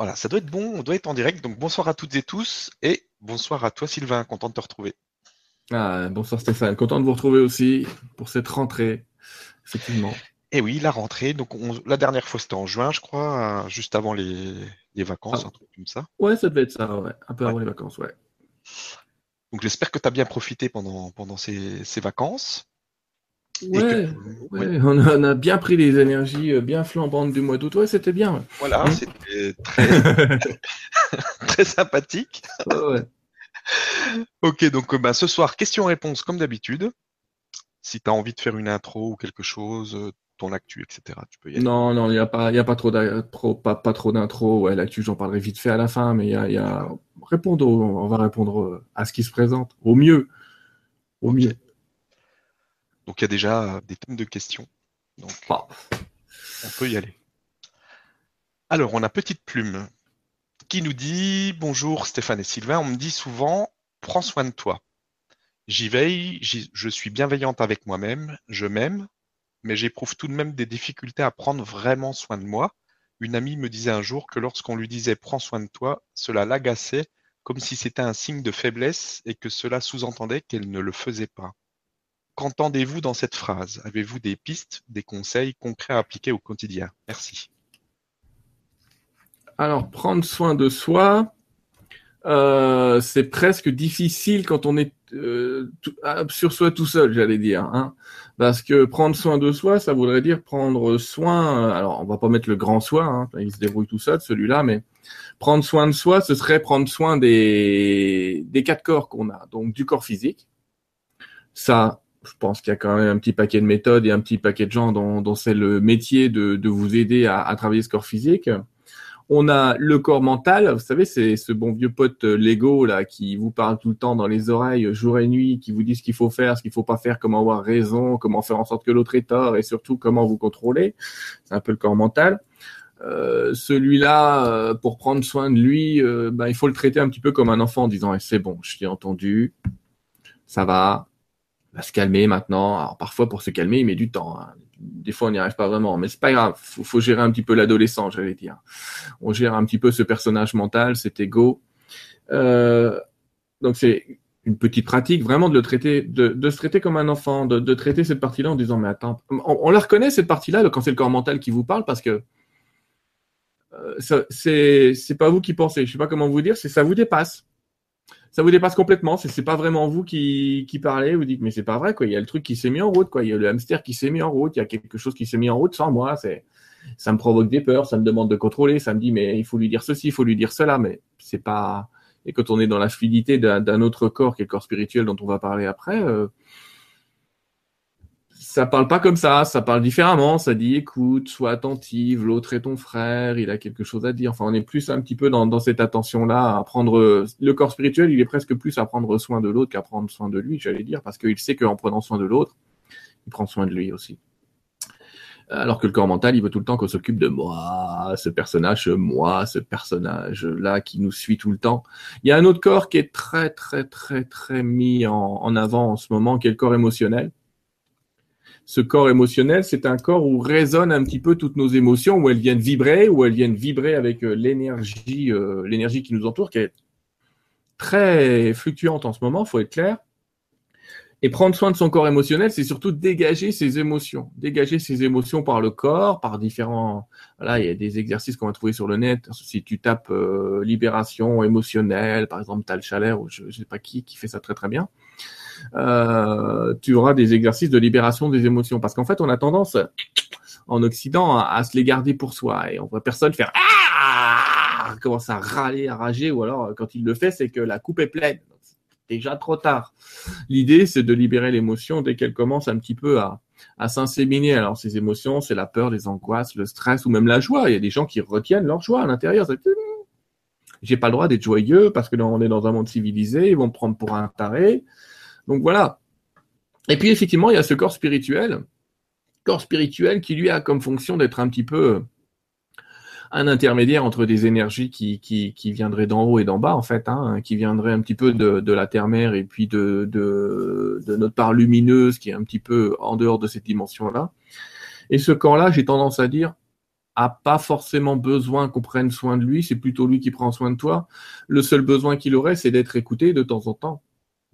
Voilà, ça doit être bon, on doit être en direct. Donc bonsoir à toutes et tous et bonsoir à toi Sylvain, content de te retrouver. Ah, bonsoir Stéphane, content de vous retrouver aussi pour cette rentrée, effectivement. Et eh oui, la rentrée, donc la dernière fois c'était en juin, je crois, juste avant les, vacances, ah. un truc comme ça. Ouais, ça devait être ça, ouais. un peu avant les vacances, ouais. Donc j'espère que tu as bien profité pendant, pendant ces, ces vacances. Ouais, On, a, bien pris les énergies euh, bien flambantes du mois d'août. Ouais, c'était bien. Voilà, hein c'était très, très sympathique. ok, donc bah, ce soir, question-réponse comme d'habitude. Si tu as envie de faire une intro ou quelque chose, euh, ton actu, etc., tu peux y aller. Non, non, il n'y a, pas, y a pas trop d'intro. Pas, pas, trop d'intro. Ouais, l'actu, j'en parlerai vite fait à la fin, mais il y a, y a... Répondre on va répondre euh, à ce qui se présente. Au mieux. Au mieux. Donc il y a déjà des tonnes de questions. Donc ah. on peut y aller. Alors on a Petite Plume qui nous dit Bonjour Stéphane et Sylvain, on me dit souvent Prends soin de toi. J'y veille, je suis bienveillante avec moi-même, je m'aime, mais j'éprouve tout de même des difficultés à prendre vraiment soin de moi. Une amie me disait un jour que lorsqu'on lui disait Prends soin de toi, cela l'agaçait comme si c'était un signe de faiblesse et que cela sous-entendait qu'elle ne le faisait pas. Qu'entendez-vous dans cette phrase? Avez-vous des pistes, des conseils concrets à appliquer au quotidien? Merci. Alors, prendre soin de soi, euh, c'est presque difficile quand on est euh, ah, sur soi tout seul, j'allais dire. Hein. Parce que prendre soin de soi, ça voudrait dire prendre soin. Alors, on va pas mettre le grand soin, hein, il se débrouille tout seul, celui-là, mais prendre soin de soi, ce serait prendre soin des, des quatre corps qu'on a. Donc, du corps physique. Ça, je pense qu'il y a quand même un petit paquet de méthodes et un petit paquet de gens dont, c'est le métier de, vous aider à, travailler ce corps physique. On a le corps mental, vous savez, c'est ce bon vieux pote euh, Lego là qui vous parle tout le temps dans les oreilles jour et nuit, qui vous dit ce qu'il faut faire, ce qu'il faut pas faire, comment avoir raison, comment faire en sorte que l'autre ait tort et surtout comment vous contrôler. C'est un peu le corps mental. Euh, celui-là, euh, pour prendre soin de lui, ben, il faut le traiter un petit peu comme un enfant en disant eh, c'est bon, je t'ai entendu, ça va, va se calmer maintenant. Alors parfois pour se calmer, il met du temps. Hein. Des fois on n'y arrive pas vraiment, mais c'est pas grave. Faut, faut gérer un petit peu l'adolescent, j'allais dire. On gère un petit peu ce personnage mental, cet ego. Euh, donc c'est une petite pratique, vraiment de le traiter, de, de se traiter comme un enfant, de, de traiter cette partie-là en disant mais attends, on, la reconnaît cette partie-là quand c'est le corps mental qui vous parle parce que euh, c'est pas vous qui pensez, je sais pas comment vous dire, c'est ça vous dépasse ça vous dépasse complètement. C'est, pas vraiment vous qui, qui parlez. Vous dites, mais c'est pas vrai, quoi. Il y a le truc qui s'est mis en route, quoi. Il y a le hamster qui s'est mis en route. Il y a quelque chose qui s'est mis en route sans moi. C'est, ça me provoque des peurs. Ça me demande de contrôler. Ça me dit, mais il faut lui dire ceci, il faut lui dire cela. Mais c'est pas, et quand on est dans la fluidité d'un, autre corps, qui est le corps spirituel dont on va parler après, euh, ça parle pas comme ça, ça parle différemment, ça dit écoute, sois attentive, l'autre est ton frère, il a quelque chose à dire. Enfin, on est plus un petit peu dans, dans cette attention-là, à prendre le corps spirituel, il est presque plus à prendre soin de l'autre qu'à prendre soin de lui, j'allais dire, parce qu'il sait qu'en prenant soin de l'autre, il prend soin de lui aussi. Alors que le corps mental, il veut tout le temps qu'on s'occupe de moi, ce personnage, moi, ce personnage-là qui nous suit tout le temps. Il y a un autre corps qui est très, très, très, très mis en, en avant en ce moment, qui est le corps émotionnel ce corps émotionnel, c'est un corps où résonnent un petit peu toutes nos émotions, où elles viennent vibrer, où elles viennent vibrer avec euh, l'énergie, euh, l'énergie qui nous entoure, qui est très fluctuante en ce moment, faut être clair. Et prendre soin de son corps émotionnel, c'est surtout dégager ses émotions. Dégager ses émotions par le corps, par différents... Voilà, il y a des exercices qu'on va trouver sur le net. Si tu tapes euh, libération émotionnelle, par exemple, Tal Chalère, ou je ne sais pas qui, qui fait ça très très bien. Euh, tu auras des exercices de libération des émotions. Parce qu'en fait, on a tendance en Occident à, se les garder pour soi et on voit personne faire ah commencer à râler, à rager, ou alors quand il le fait, c'est que la coupe est pleine. C'est déjà trop tard. L'idée, c'est de libérer l'émotion dès qu'elle commence un petit peu à, s'inséminer. Alors ces émotions, c'est la peur, les angoisses, le stress ou même la joie. Il y a des gens qui retiennent leur joie à l'intérieur. J'ai pas le droit d'être joyeux parce que on est dans un monde civilisé, ils vont me prendre pour un taré. Donc voilà. Et puis effectivement, il y a ce corps spirituel, corps spirituel qui lui a comme fonction d'être un petit peu un intermédiaire entre des énergies qui, viendraient d'en haut et d'en bas, en fait, hein, qui viendraient un petit peu de, la terre-mère et puis de, de, de, notre part lumineuse qui est un petit peu en dehors de cette dimension-là. Et ce corps-là, j'ai tendance à dire, a pas forcément besoin qu'on prenne soin de lui, c'est plutôt lui qui prend soin de toi. Le seul besoin qu'il aurait, c'est d'être écouté de temps en temps,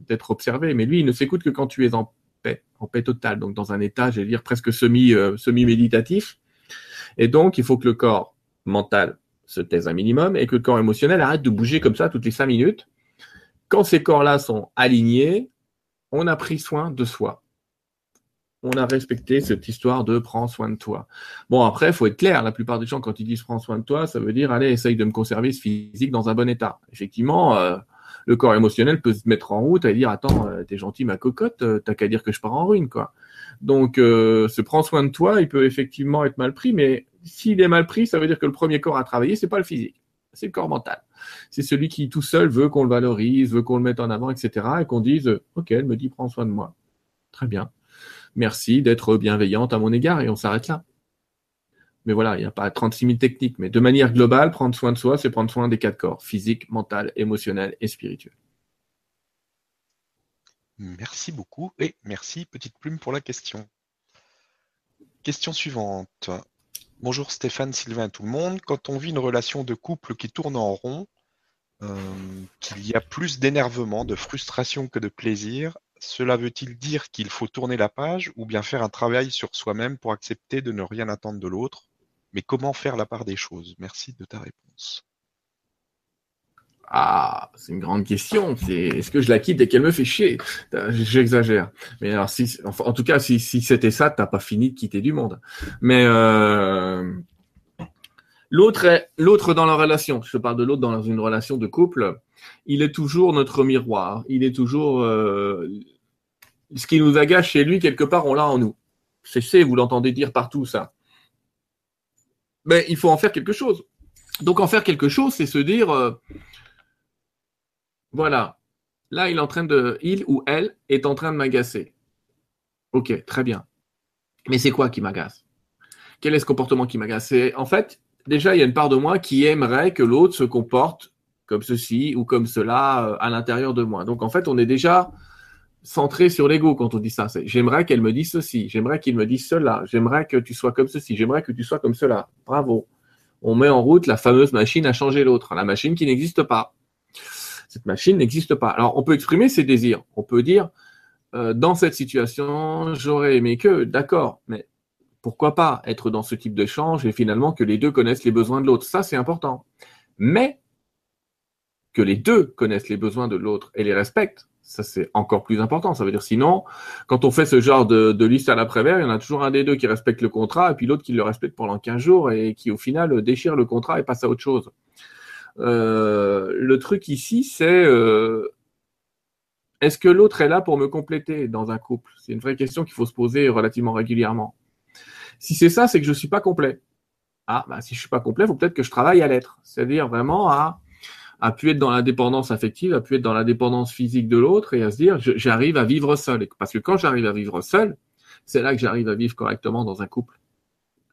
d'être observé. Mais lui, il ne s'écoute que quand tu es en paix, en paix totale, donc dans un état, j'allais dire presque semi, euh, semi méditatif. Et donc, il faut que le corps mental se taise un minimum et que le corps émotionnel arrête de bouger comme ça toutes les cinq minutes. Quand ces corps-là sont alignés, on a pris soin de soi. On a respecté cette histoire de prends soin de toi. Bon, après, il faut être clair. La plupart des gens, quand ils disent prends soin de toi, ça veut dire allez, essaye de me conserver ce physique dans un bon état. Effectivement, euh, le corps émotionnel peut se mettre en route et dire attends, euh, t'es gentil ma cocotte, euh, t'as qu'à dire que je pars en ruine, quoi. Donc, ce prends soin de toi, il peut effectivement être mal pris, mais s'il est mal pris, ça veut dire que le premier corps à travailler, c'est pas le physique, c'est le corps mental c'est celui qui tout seul veut qu'on le valorise, veut qu'on le mette en avant, etc. Et qu'on dise, OK, elle me dit, prends soin de moi. Très bien. Merci d'être bienveillante à mon égard et on s'arrête là. Mais voilà, il n'y a pas 36 000 techniques. Mais de manière globale, prendre soin de soi, c'est prendre soin des quatre corps, physique, mental, émotionnel et spirituel. Merci beaucoup et merci Petite Plume pour la question. Question suivante. Bonjour Stéphane, Sylvain, tout le monde. Quand on vit une relation de couple qui tourne en rond, euh, qu'il y a plus d'énervement, de frustration que de plaisir, cela veut-il dire qu'il faut tourner la page ou bien faire un travail sur soi-même pour accepter de ne rien attendre de l'autre? Mais comment faire la part des choses? Merci de ta réponse. Ah, c'est une grande question. Est-ce que je la quitte et qu'elle me fait chier? J'exagère. Mais en tout cas, si, si c'était ça, t'as pas fini de quitter du monde. Mais euh, l'autre est l'autre dans la relation. Je parle de l'autre dans une relation de couple. Il est toujours notre miroir. Il est toujours euh, ce qui nous agace chez lui quelque part, on l'a en nous. C'est vous l'entendez dire partout ça. Mais il faut en faire quelque chose. Donc en faire quelque chose, c'est se dire euh, voilà. Là, il est en train de, il ou elle est en train de m'agacer. Ok, très bien. Mais c'est quoi qui m'agace? Quel est ce comportement qui m'agace? En fait, déjà, il y a une part de moi qui aimerait que l'autre se comporte comme ceci ou comme cela euh, à l'intérieur de moi. Donc, en fait, on est déjà centré sur l'ego quand on dit ça. J'aimerais qu'elle me dise ceci, j'aimerais qu'il me dise cela, j'aimerais que tu sois comme ceci, j'aimerais que tu sois comme cela. Bravo. On met en route la fameuse machine à changer l'autre, la machine qui n'existe pas. Cette machine n'existe pas. Alors, on peut exprimer ses désirs. On peut dire, euh, dans cette situation, j'aurais aimé que, d'accord, mais pourquoi pas être dans ce type d'échange et finalement que les deux connaissent les besoins de l'autre. Ça, c'est important. Mais que les deux connaissent les besoins de l'autre et les respectent, ça c'est encore plus important. Ça veut dire sinon, quand on fait ce genre de, de liste à l'après-vert, il y en a toujours un des deux qui respecte le contrat et puis l'autre qui le respecte pendant 15 jours et qui au final déchire le contrat et passe à autre chose. Euh, le truc ici, c'est euh, est-ce que l'autre est là pour me compléter dans un couple? C'est une vraie question qu'il faut se poser relativement régulièrement. Si c'est ça, c'est que je suis pas complet. Ah, bah, si je suis pas complet, il faut peut-être que je travaille à l'être. C'est-à-dire vraiment à, à pu être dans l'indépendance affective, à pu être dans l'indépendance physique de l'autre et à se dire, j'arrive à vivre seul. Parce que quand j'arrive à vivre seul, c'est là que j'arrive à vivre correctement dans un couple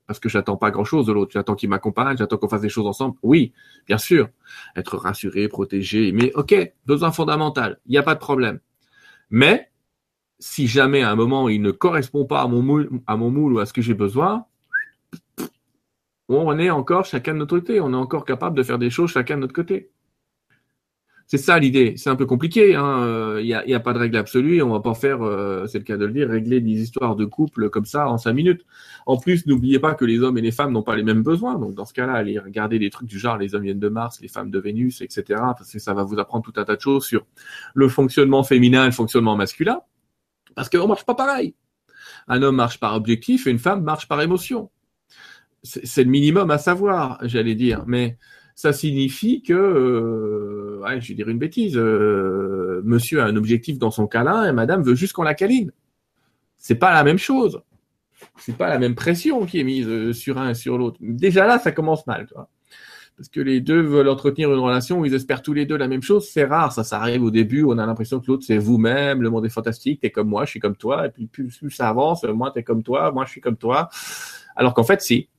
parce que j'attends pas grand chose de l'autre. J'attends qu'il m'accompagne, j'attends qu'on fasse des choses ensemble. Oui, bien sûr. Être rassuré, protégé, mais ok, besoin fondamental. Il n'y a pas de problème. Mais, si jamais à un moment il ne correspond pas à mon moule, à mon moule ou à ce que j'ai besoin, on est encore chacun de notre côté. On est encore capable de faire des choses chacun de notre côté. C'est ça l'idée. C'est un peu compliqué. Il hein. n'y a, y a, pas de règle absolue. On va pas faire, euh, c'est le cas de le dire, régler des histoires de couple comme ça en cinq minutes. En plus, n'oubliez pas que les hommes et les femmes n'ont pas les mêmes besoins. Donc dans ce cas-là, allez regarder des trucs du genre les hommes viennent de Mars, les femmes de Vénus, etc. Parce que ça va vous apprendre tout un tas de choses sur le fonctionnement féminin et le fonctionnement masculin. Parce qu'on marche pas pareil. Un homme marche par objectif et une femme marche par émotion. C'est le minimum à savoir, j'allais dire. Mais ça signifie que, euh, je vais dire une bêtise, euh, monsieur a un objectif dans son câlin et madame veut juste qu'on la câline. C'est pas la même chose. C'est pas la même pression qui est mise euh, sur un et sur l'autre. Déjà là, ça commence mal, tu vois. Parce que les deux veulent entretenir une relation où ils espèrent tous les deux la même chose, c'est rare. Ça, ça arrive au début, on a l'impression que l'autre c'est vous-même, le monde est fantastique, t'es comme moi, je suis comme toi, et puis plus, plus ça avance, moi t'es comme toi, moi je suis comme toi. Alors qu'en fait, si,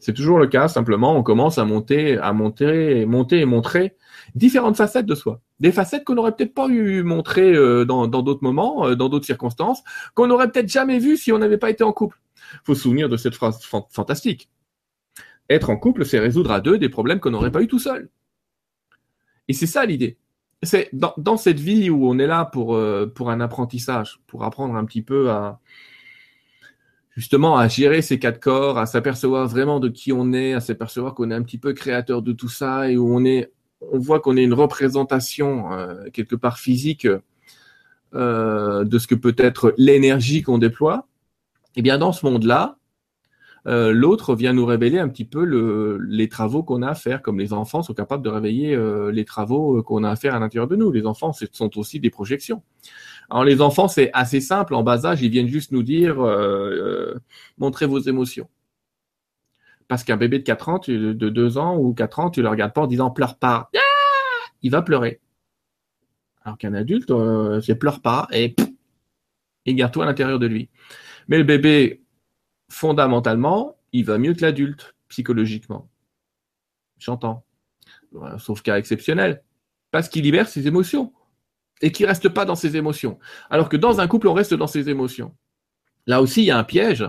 c'est toujours le cas. Simplement, on commence à monter, à monter, monter et montrer différentes facettes de soi. Des facettes qu'on n'aurait peut-être pas eu montrer euh, dans d'autres moments, euh, dans d'autres circonstances, qu'on n'aurait peut-être jamais vues si on n'avait pas été en couple. Faut se souvenir de cette phrase fantastique. être en couple, c'est résoudre à deux des problèmes qu'on n'aurait pas eu tout seul. Et c'est ça l'idée. C'est dans, cette vie où on est là pour, euh, pour un apprentissage, pour apprendre un petit peu à justement à gérer ces quatre corps, à s'apercevoir vraiment de qui on est, à s'apercevoir qu'on est un petit peu créateur de tout ça et où on est, on voit qu'on est une représentation euh, quelque part physique euh, de ce que peut être l'énergie qu'on déploie. Et eh bien dans ce monde-là, euh, l'autre vient nous révéler un petit peu le, les travaux qu'on a à faire, comme les enfants sont capables de réveiller les travaux qu'on a à faire à l'intérieur de nous. Les enfants ce sont aussi des projections. Alors les enfants, c'est assez simple. En bas âge, ils viennent juste nous dire montrez vos émotions. Parce qu'un bébé de 4 ans, de 2 ans ou 4 ans, tu le regardes pas en disant pleure pas. il va pleurer. Alors qu'un adulte, c'est pleure pas et, et garde-toi à l'intérieur de lui. Mais le bébé, fondamentalement, il va mieux que l'adulte, psychologiquement. J'entends. Sauf cas exceptionnel. Parce qu'il libère ses émotions. Et qu'il reste pas dans ses émotions. Alors que dans un couple, on reste dans ses émotions. Là aussi, il y a un piège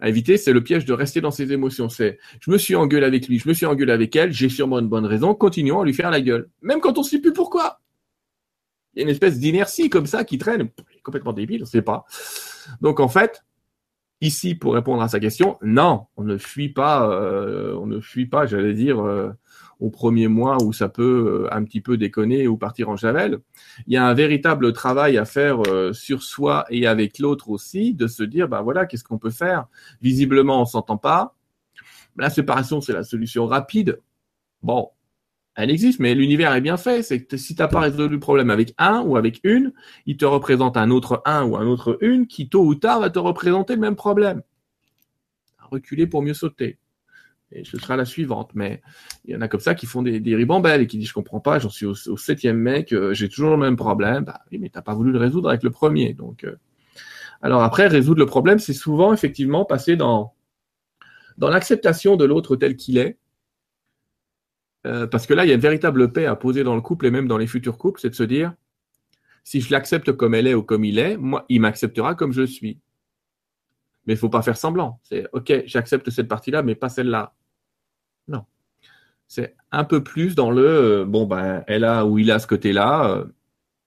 à éviter, c'est le piège de rester dans ses émotions. C'est, je me suis engueulé avec lui, je me suis engueulé avec elle, j'ai sûrement une bonne raison, continuons à lui faire la gueule. Même quand on ne sait plus pourquoi. Il y a une espèce d'inertie comme ça qui traîne, complètement débile, on ne sait pas. Donc en fait, Ici, pour répondre à sa question, non, on ne fuit pas, euh, on ne fuit pas, j'allais dire, euh, au premier mois où ça peut euh, un petit peu déconner ou partir en javel. Il y a un véritable travail à faire sur soi et avec l'autre aussi, de se dire, bah voilà, qu'est-ce qu'on peut faire? Visiblement, on s'entend pas. La séparation, c'est la solution rapide. Bon, elle existe, mais l'univers est bien fait. C'est que si tu n'as pas résolu le problème avec un ou avec une, il te représente un autre un ou un autre une qui, tôt ou tard, va te représenter le même problème. Reculer pour mieux sauter. Et ce sera la suivante. Mais il y en a comme ça qui font des, des ribambelles et qui disent je comprends pas, j'en suis au, septième mec, euh, j'ai toujours le même problème. Bah oui, mais t'as pas voulu le résoudre avec le premier. Donc, euh. alors après, résoudre le problème, c'est souvent effectivement passer dans dans l'acceptation de l'autre tel qu'il est euh, parce que là, il y a une véritable paix à poser dans le couple et même dans les futurs couples, c'est de se dire, si je l'accepte comme elle est ou comme il est, moi, il m'acceptera comme je suis. Mais il faut pas faire semblant. C'est OK, j'accepte cette partie-là, mais pas celle-là. C'est un peu plus dans le euh, bon ben elle a ou il a ce côté-là. Euh,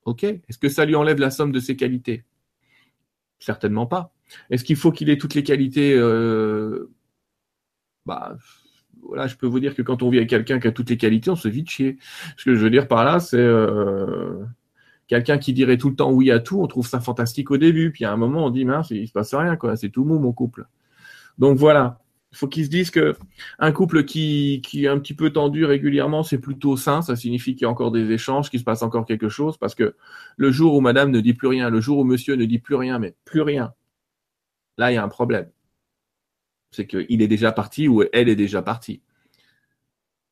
OK. Est-ce que ça lui enlève la somme de ses qualités? Certainement pas. Est-ce qu'il faut qu'il ait toutes les qualités bah, voilà, je peux vous dire que quand on vit avec quelqu'un qui a toutes les qualités, on se vit chier. Ce que je veux dire par là, c'est euh, quelqu'un qui dirait tout le temps oui à tout, on trouve ça fantastique au début, puis à un moment on dit mince, il se passe rien quoi, c'est tout mou mon couple. Donc voilà, il faut qu'ils se disent que un couple qui, qui est un petit peu tendu régulièrement, c'est plutôt sain. Ça signifie qu'il y a encore des échanges, qu'il se passe encore quelque chose. Parce que le jour où madame ne dit plus rien, le jour où monsieur ne dit plus rien, mais plus rien, là, il y a un problème c'est qu'il est déjà parti ou elle est déjà partie.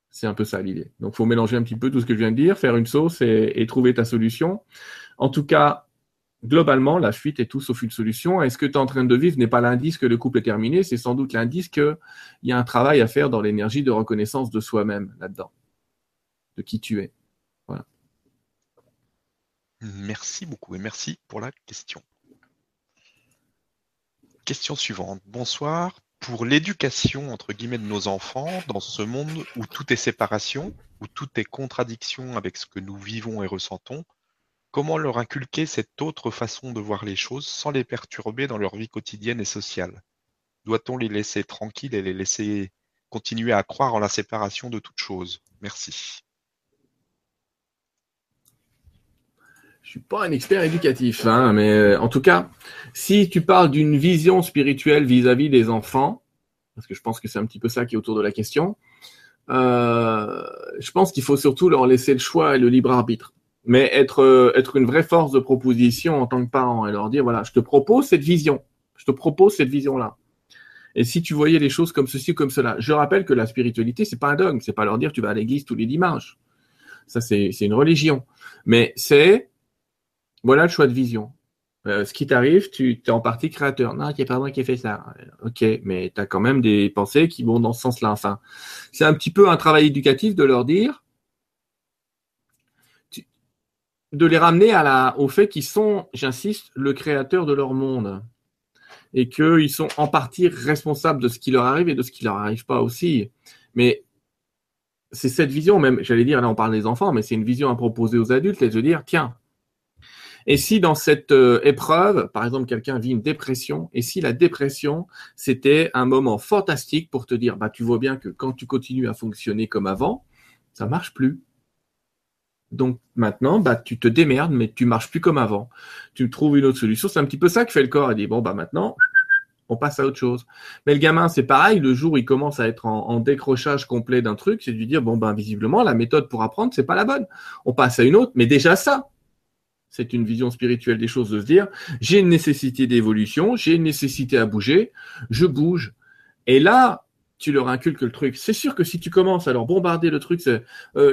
C'est un peu ça l'idée. Donc, faut mélanger un petit peu tout ce que je viens de dire, faire une sauce et, trouver ta solution. En tout cas, globalement, la fuite est tout sauf une solution. Est-ce que tu es en train de vivre n'est pas l'indice que le couple est terminé, c'est sans doute l'indice qu'il y a un travail à faire dans l'énergie de reconnaissance de soi-même là-dedans, de qui tu es. Merci beaucoup et merci pour la question. Question suivante. Bonsoir pour l'éducation entre guillemets de nos enfants dans ce monde où tout est séparation, où tout est contradiction avec ce que nous vivons et ressentons, comment leur inculquer cette autre façon de voir les choses sans les perturber dans leur vie quotidienne et sociale? Doit-on les laisser tranquilles et les laisser continuer à croire en la séparation de toute chose Merci. Je suis pas un expert éducatif, hein, mais euh, en tout cas, si tu parles d'une vision spirituelle vis-à-vis des enfants, parce que je pense que c'est un petit peu ça qui est autour de la question, euh, je pense qu'il faut surtout leur laisser le choix et le libre arbitre. Mais être, euh, être une vraie force de proposition en tant que parent et leur dire, voilà, je te propose cette vision. Je te propose cette vision-là. Et si tu voyais les choses comme ceci ou comme cela, je rappelle que la spiritualité, c'est pas un dogme, c'est pas leur dire tu vas à l'église tous les dimanches. Ça, c'est une religion. Mais c'est voilà le choix de vision. Euh, ce qui t'arrive, tu es en partie créateur. Non, c'est pas moi qui ai fait ça. Ok, mais tu as quand même des pensées qui vont dans ce sens-là. Enfin, c'est un petit peu un travail éducatif de leur dire, de les ramener à la, au fait qu'ils sont, j'insiste, le créateur de leur monde. Et qu'ils sont en partie responsables de ce qui leur arrive et de ce qui leur arrive pas aussi. Mais c'est cette vision, même, j'allais dire, là on parle des enfants, mais c'est une vision à proposer aux adultes, et de dire, tiens, et si dans cette euh, épreuve, par exemple, quelqu'un vit une dépression, et si la dépression, c'était un moment fantastique pour te dire, bah, tu vois bien que quand tu continues à fonctionner comme avant, ça marche plus. Donc maintenant, bah, tu te démerdes, mais tu marches plus comme avant. Tu trouves une autre solution. C'est un petit peu ça que fait le corps. Il dit, bon, bah, maintenant, on passe à autre chose. Mais le gamin, c'est pareil. Le jour où il commence à être en, décrochage complet d'un truc, c'est de dire, bon, ben, visiblement, la méthode pour apprendre, c'est pas la bonne. On passe à une autre. Mais déjà ça, c'est une vision spirituelle des choses de se dire, j'ai une nécessité d'évolution, j'ai une nécessité à bouger, je bouge. Et là, tu leur inculques le truc. C'est sûr que si tu commences à leur bombarder le truc, euh,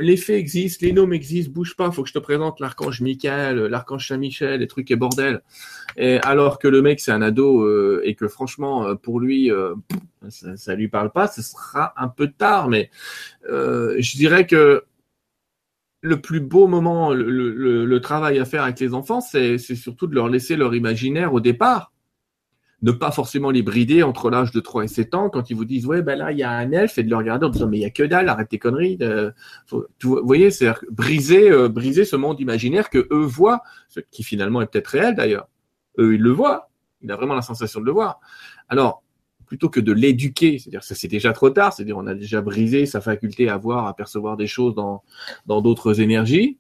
les faits existent, les noms existent, bouge pas, faut que je te présente l'archange Michael, l'archange Saint-Michel, les trucs et bordel. Alors que le mec c'est un ado euh, et que franchement euh, pour lui euh, ça, ça lui parle pas, ce sera un peu tard. Mais je dirais que le plus beau moment, le, travail à faire avec les enfants, c'est surtout de leur laisser leur imaginaire au départ. Ne pas forcément les brider entre l'âge de 3 et 7 ans quand ils vous disent ouais ben là il y a un elfe et de le regarder en disant mais il y a que dalle arrête tes conneries vous voyez c'est briser euh, briser ce monde imaginaire que eux voient ce qui finalement est peut-être réel d'ailleurs. Eux ils le voient. Il a vraiment la sensation de le voir. Alors plutôt que de l'éduquer, c'est-à-dire que c'est déjà trop tard, c'est-à-dire on a déjà brisé sa faculté à voir, à percevoir des choses dans dans d'autres énergies,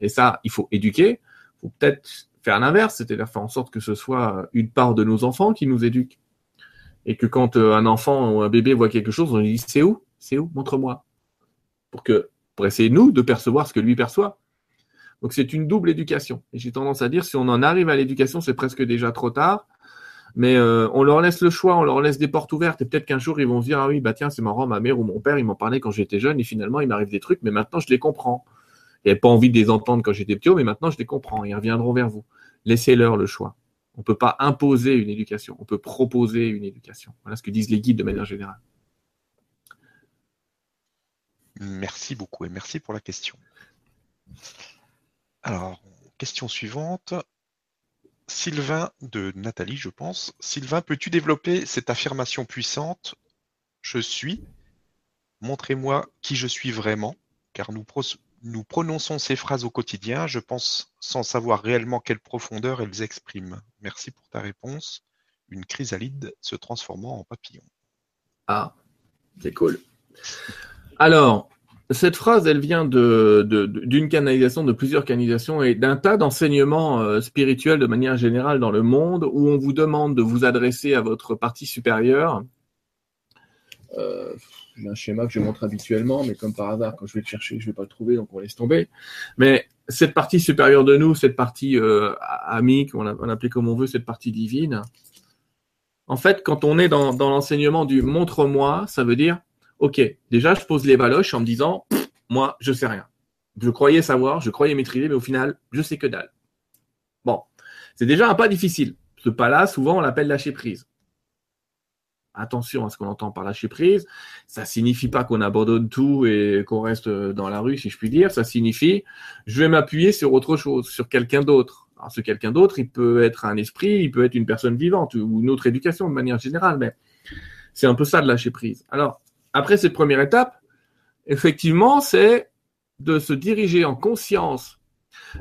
et ça, il faut éduquer. Faut peut-être faire l'inverse, c'est-à-dire faire en sorte que ce soit une part de nos enfants qui nous éduquent, et que quand euh, un enfant ou un bébé voit quelque chose, on lui dit c'est où, c'est où, montre-moi, pour que pour essayer nous de percevoir ce que lui perçoit. Donc c'est une double éducation. Et j'ai tendance à dire si on en arrive à l'éducation, c'est presque déjà trop tard mais euh, on leur laisse le choix, on leur laisse des portes ouvertes et peut-être qu'un jour ils vont se dire ah oui bah tiens c'est marrant ma mère ou mon père ils m'en parlaient quand j'étais jeune et finalement il m'arrive des trucs mais maintenant je les comprends. J'avais pas envie de les entendre quand j'étais petit mais maintenant je les comprends ils reviendront vers vous. Laissez-leur le choix. On peut pas imposer une éducation, on peut proposer une éducation. Voilà ce que disent les guides de manière générale. Merci beaucoup et merci pour la question. Alors, question suivante. Sylvain de Nathalie, je pense. Sylvain, peux-tu développer cette affirmation puissante? Je suis. Montrez-moi qui je suis vraiment, car nous, nous prononçons ces phrases au quotidien, je pense sans savoir réellement quelle profondeur elles expriment. Merci pour ta réponse. Une chrysalide se transformant en papillon. Ah, c'est cool. Alors, cette phrase, elle vient d'une canalisation, de plusieurs canalisations et d'un tas d'enseignements euh, spirituels de manière générale dans le monde où on vous demande de vous adresser à votre partie supérieure. Euh, j'ai un schéma que je montre habituellement, mais comme par hasard, quand je vais le chercher, je vais pas le trouver, donc on laisse tomber. Mais cette partie supérieure de nous, cette partie euh, amique, on l'appelle comme on veut, cette partie divine, en fait, quand on est dans, l'enseignement du montre-moi, ça veut dire ok, déjà, je pose les baloches en me disant, moi, je sais rien. Je croyais savoir, je croyais maîtriser, mais au final, je sais que dalle. Bon, c'est déjà un pas difficile. Ce pas-là, souvent, on l'appelle lâcher prise. Attention à ce qu'on entend par lâcher prise. Ça signifie pas qu'on abandonne tout et qu'on reste dans la rue, si je puis dire. Ça signifie, je vais m'appuyer sur autre chose, sur quelqu'un d'autre. Alors, ce quelqu'un d'autre, il peut être un esprit, il peut être une personne vivante ou une autre éducation de manière générale, mais c'est un peu ça de lâcher prise. Alors, après cette première étape, effectivement, c'est de se diriger en conscience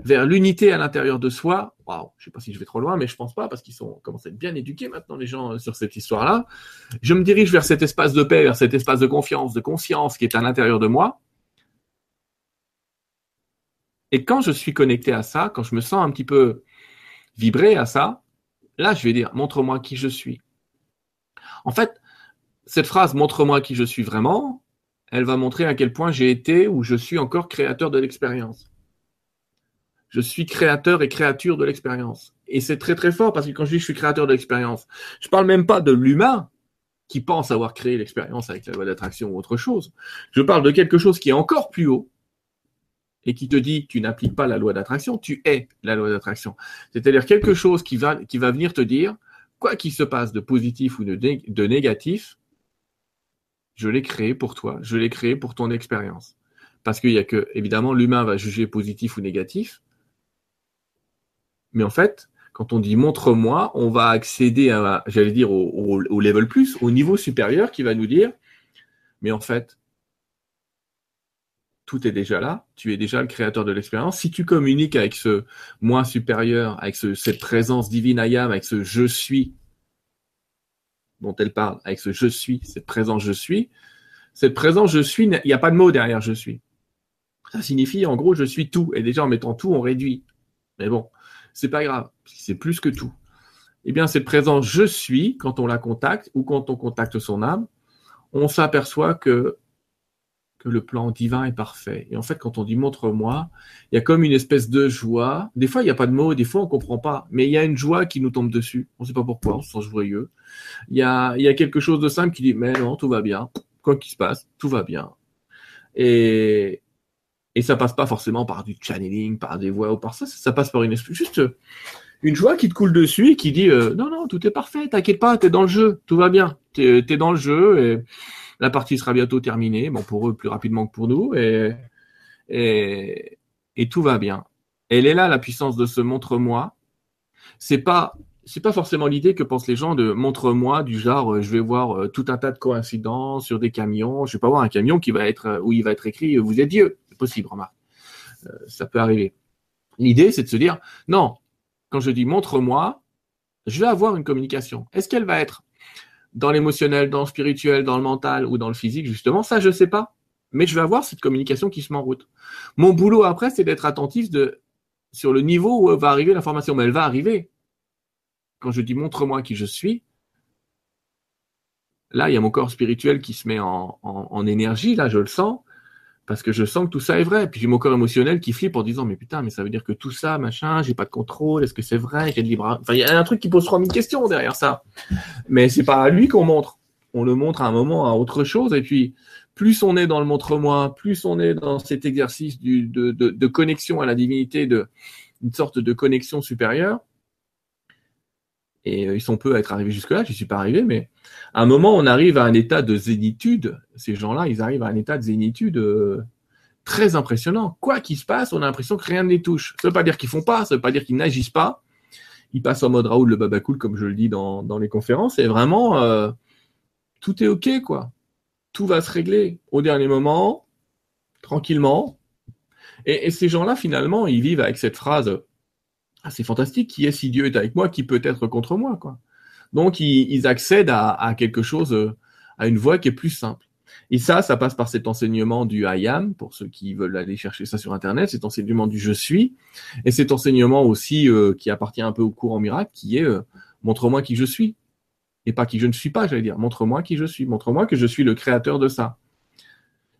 vers l'unité à l'intérieur de soi. Waouh, je sais pas si je vais trop loin, mais je pense pas parce qu'ils sont commencent à être bien éduqués maintenant les gens euh, sur cette histoire-là. Je me dirige vers cet espace de paix, vers cet espace de confiance, de conscience qui est à l'intérieur de moi. Et quand je suis connecté à ça, quand je me sens un petit peu vibrer à ça, là je vais dire montre-moi qui je suis. En fait, cette phrase montre-moi qui je suis vraiment, elle va montrer à quel point j'ai été ou je suis encore créateur de l'expérience. Je suis créateur et créature de l'expérience. Et c'est très très fort parce que quand je dis je suis créateur de l'expérience, je parle même pas de l'humain qui pense avoir créé l'expérience avec la loi d'attraction ou autre chose. Je parle de quelque chose qui est encore plus haut et qui te dit tu n'appliques pas la loi d'attraction, tu es la loi d'attraction. C'est-à-dire quelque chose qui va, qui va venir te dire, quoi qu'il se passe de positif ou de, de négatif, je l'ai créé pour toi, je l'ai créé pour ton expérience. Parce qu'il y a que, évidemment, l'humain va juger positif ou négatif. Mais en fait, quand on dit montre-moi, on va accéder à, j'allais dire, au, level plus, au niveau supérieur qui va nous dire, mais en fait, tout est déjà là, tu es déjà le créateur de l'expérience. Si tu communiques avec ce moi supérieur, avec cette présence divine Ayam, avec ce je suis dont elle parle, avec ce je suis, cette présence je suis, cette présence je suis, il n'y a pas de mot derrière je suis. Ça signifie en gros je suis tout. Et déjà en mettant tout, on réduit. Mais bon, c'est pas grave, c'est plus que tout. Eh bien, cette présence je suis, quand on la contacte ou quand on contacte son âme, on s'aperçoit que que le plan divin est parfait. Et en fait, quand on dit montre-moi, il y a comme une espèce de joie. Des fois, il n'y a pas de mots, des fois, on comprend pas. Mais il y a une joie qui nous tombe dessus. On ne sait pas pourquoi, on se sent joyeux. Il y a, il y a quelque chose de simple qui dit, mais non, tout va bien. Quoi qu'il se passe, tout va bien. Et, et ça passe pas forcément par du channeling, par des voix ou par ça. Ça passe par une juste une joie qui te coule dessus et qui dit, euh, non, non, tout est parfait, t'inquiète pas, t'es dans le jeu, tout va bien. T'es, es dans le jeu et, la partie sera bientôt terminée, bon pour eux plus rapidement que pour nous, et, et, tout va bien. Elle est là la puissance de ce montre-moi. C'est pas c'est pas forcément l'idée que pensent les gens de montre-moi du genre euh, je vais voir euh, tout un tas de coïncidences sur des camions, je vais pas voir un camion qui va être euh, où il va être écrit vous êtes Dieu, possible remarque. ça peut arriver. L'idée c'est de se dire non, quand je dis montre-moi, je vais avoir une communication. Est-ce qu'elle va être dans l'émotionnel, dans le spirituel, dans le mental ou dans le physique, justement, ça, je sais pas. Mais je vais avoir cette communication qui se met en route. Mon boulot après, c'est d'être attentif de, sur le niveau où va arriver l'information. Mais elle va arriver. Quand je dis montre-moi qui je suis, là, il y a mon corps spirituel qui se met en énergie, là, je le sens parce que je sens que tout ça est vrai. Puis j'ai mon corps émotionnel qui flippe en disant mais putain mais ça veut dire que tout ça machin, j'ai pas de contrôle, est-ce que c'est vrai, a de libre Enfin il y a un truc qui pose 3000 questions derrière ça. Mais c'est pas à lui qu'on montre. On le montre à un moment à autre chose et puis plus on est dans le montre-moi, plus on est dans cet exercice du, de, de, de, connexion à la divinité, de une sorte de connexion supérieure. Et euh, ils sont peu à être arrivés jusque-là, je suis pas arrivé, mais à un moment, on arrive à un état de zénitude. Ces gens-là, ils arrivent à un état de zénitude euh, très impressionnant. Quoi qu'il se passe, on a l'impression que rien ne les touche. Ça veut pas dire qu'ils font pas, ça veut pas dire qu'ils n'agissent pas. Ils passent en mode Raoul le Babacool, comme je le dis dans, les conférences, et vraiment, euh, tout est OK, quoi. Tout va se régler au dernier moment, tranquillement. Et ces gens-là, finalement, ils vivent avec cette phrase assez fantastique qui est si Dieu est avec moi, qui peut être contre moi, quoi. Donc, ils, accèdent à, quelque chose, euh, à une voie qui est plus simple. Et ça, ça passe par cet enseignement du I am, pour ceux qui veulent aller chercher ça sur Internet, cet enseignement du je suis, et cet enseignement aussi euh, qui appartient un peu au courant miracle, qui est euh, montre-moi qui je suis. Et pas qui je ne suis pas, j'allais dire. Montre-moi qui je suis. Montre-moi que je suis le créateur de ça.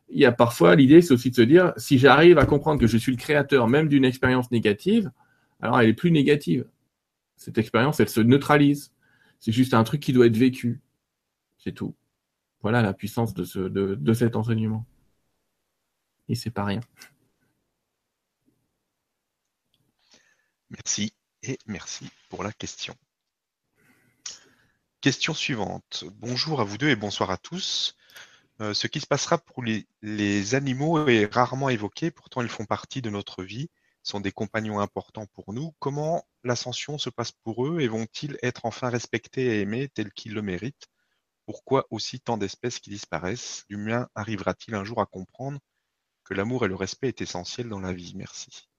Il y a parfois l'idée, c'est aussi de se dire, si j'arrive à comprendre que je suis le créateur même d'une expérience négative, alors elle est plus négative. Cette expérience, elle se neutralise. C'est juste un truc qui doit être vécu. C'est tout. Voilà la puissance de, de cet enseignement. Et c'est pas rien. Merci et merci pour la question. Question suivante. Bonjour à vous deux et bonsoir à tous. Euh, ce qui se passera pour les, les, animaux est rarement évoqué, pourtant ils font partie de notre vie sont des compagnons importants pour nous. Comment l'ascension se passe pour eux et vont-ils être enfin respectés et aimés tels qu'ils le méritent? Pourquoi aussi tant d'espèces qui disparaissent? L'humain arrivera-t-il un jour à comprendre que l'amour et le respect est essentiel dans la vie? Merci.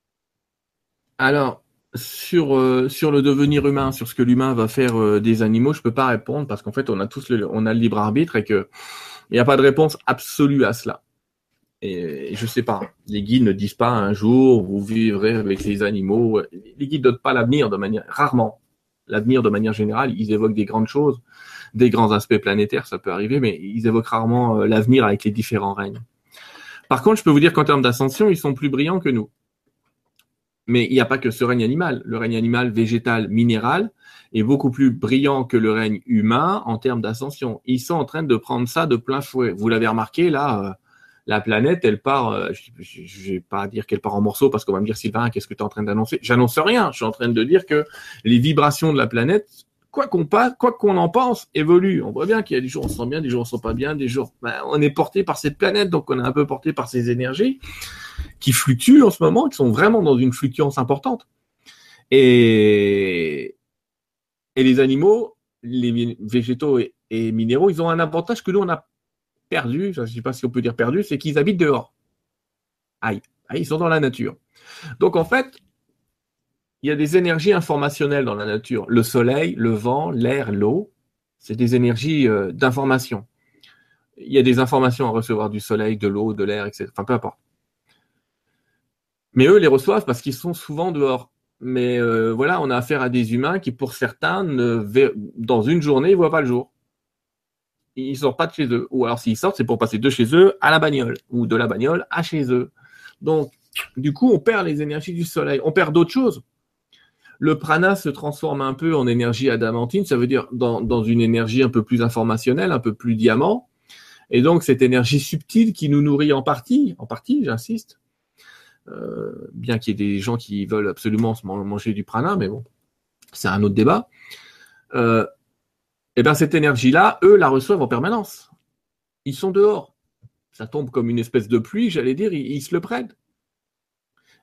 Alors, sur, euh, sur le devenir humain, sur ce que l'humain va faire euh, des animaux, je peux pas répondre parce qu'en fait, on a tous le, on a le libre arbitre et que il n'y a pas de réponse absolue à cela. Et, je sais pas, les guides ne disent pas un jour vous vivrez avec les animaux. Les guides ne donnent pas l'avenir de manière rarement. L'avenir de manière générale, ils évoquent des grandes choses, des grands aspects planétaires, ça peut arriver, mais ils évoquent rarement euh, l'avenir avec les différents règnes. Par contre, je peux vous dire qu'en termes d'ascension, ils sont plus brillants que nous. Mais il n'y a pas que ce règne animal. Le règne animal, végétal, minéral est beaucoup plus brillant que le règne humain en termes d'ascension. Ils sont en train de prendre ça de plein fouet. Vous l'avez remarqué là, euh, la planète, elle part, euh, je, vais pas dire qu'elle part en morceaux parce qu'on va me dire Sylvain, qu'est-ce que tu es en train d'annoncer? J'annonce rien, je suis en train de dire que les vibrations de la planète, quoi qu'on quoi qu'on en pense, évoluent. On voit bien qu'il y a des jours on se sent bien, des jours on se sent pas bien, des jours ben, on est porté par cette planète, donc on est un peu porté par ces énergies qui fluctuent en ce moment, qui sont vraiment dans une fluctuance importante. Et les animaux, les végétaux et, minéraux, ils ont un avantage que nous on a perdu, je ne sais pas si on peut dire perdu, c'est qu'ils habitent dehors. Aïe, aïe, ils sont dans la nature. Donc en fait, il y a des énergies informationnelles dans la nature. Le soleil, le vent, l'air, l'eau, c'est des énergies euh, d'information. Il y a des informations à recevoir du soleil, de l'eau, de l'air, etc. Enfin, peu importe. Mais eux les reçoivent parce qu'ils sont souvent dehors. Mais euh, voilà, on a affaire à des humains qui, pour certains, dans une journée, ne voient pas le jour. Ils sortent pas de chez eux. Ou alors s'ils sortent, c'est pour passer de chez eux à la bagnole. Ou de la bagnole à chez eux. Donc, du coup, on perd les énergies du soleil. On perd d'autres choses. Le prana se transforme un peu en énergie adamantine, ça veut dire dans, dans une énergie un peu plus informationnelle, un peu plus diamant. Et donc, cette énergie subtile qui nous nourrit en partie, en partie, j'insiste, euh, bien qu'il y ait des gens qui veulent absolument manger du prana, mais bon, c'est un autre débat. Euh, et bien cette énergie-là, eux la reçoivent en permanence. Ils sont dehors. Ça tombe comme une espèce de pluie, j'allais dire, ils, se le prennent.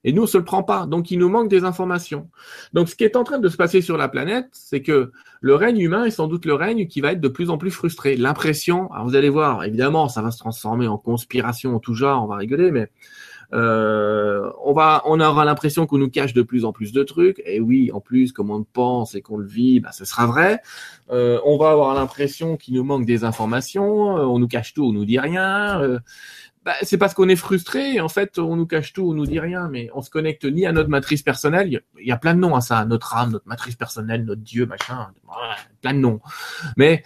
Et nous, on se le prend pas. Donc, il nous manque des informations. Donc, ce qui est en train de se passer sur la planète, c'est que le règne humain est sans doute le règne qui va être de plus en plus frustré. L'impression, alors vous allez voir, évidemment, ça va se transformer en conspiration en tout genre, on va rigoler, mais euh, on va, on aura l'impression qu'on nous cache de plus en plus de trucs. Et oui, en plus, comme on le pense et qu'on le vit, bah, ce sera vrai. Euh, on va avoir l'impression qu'il nous manque des informations. Euh, on nous cache tout, on nous dit rien. Bah, c'est parce qu'on est frustré. En fait, on nous cache tout, on nous dit rien, mais on se connecte ni à notre matrice personnelle. Il y a plein de noms à ça, notre âme, notre matrice personnelle, notre Dieu, machin, plein de noms. Mais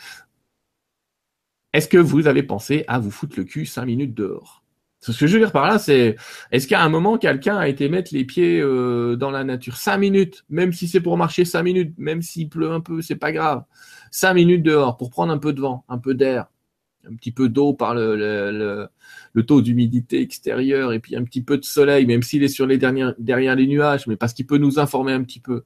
est-ce que vous avez pensé à vous foutre le cul cinq minutes dehors? Ce que je veux dire par là, c'est est-ce qu'à un moment quelqu'un a été mettre les pieds euh, dans la nature? Cinq minutes, même si c'est pour marcher cinq minutes, même s'il pleut un peu, c'est pas grave, cinq minutes dehors pour prendre un peu de vent, un peu d'air, un petit peu d'eau par le, le, le, taux d'humidité extérieur et puis un petit peu de soleil, même s'il est sur les dernières derrière les nuages, mais parce qu'il peut nous informer un petit peu.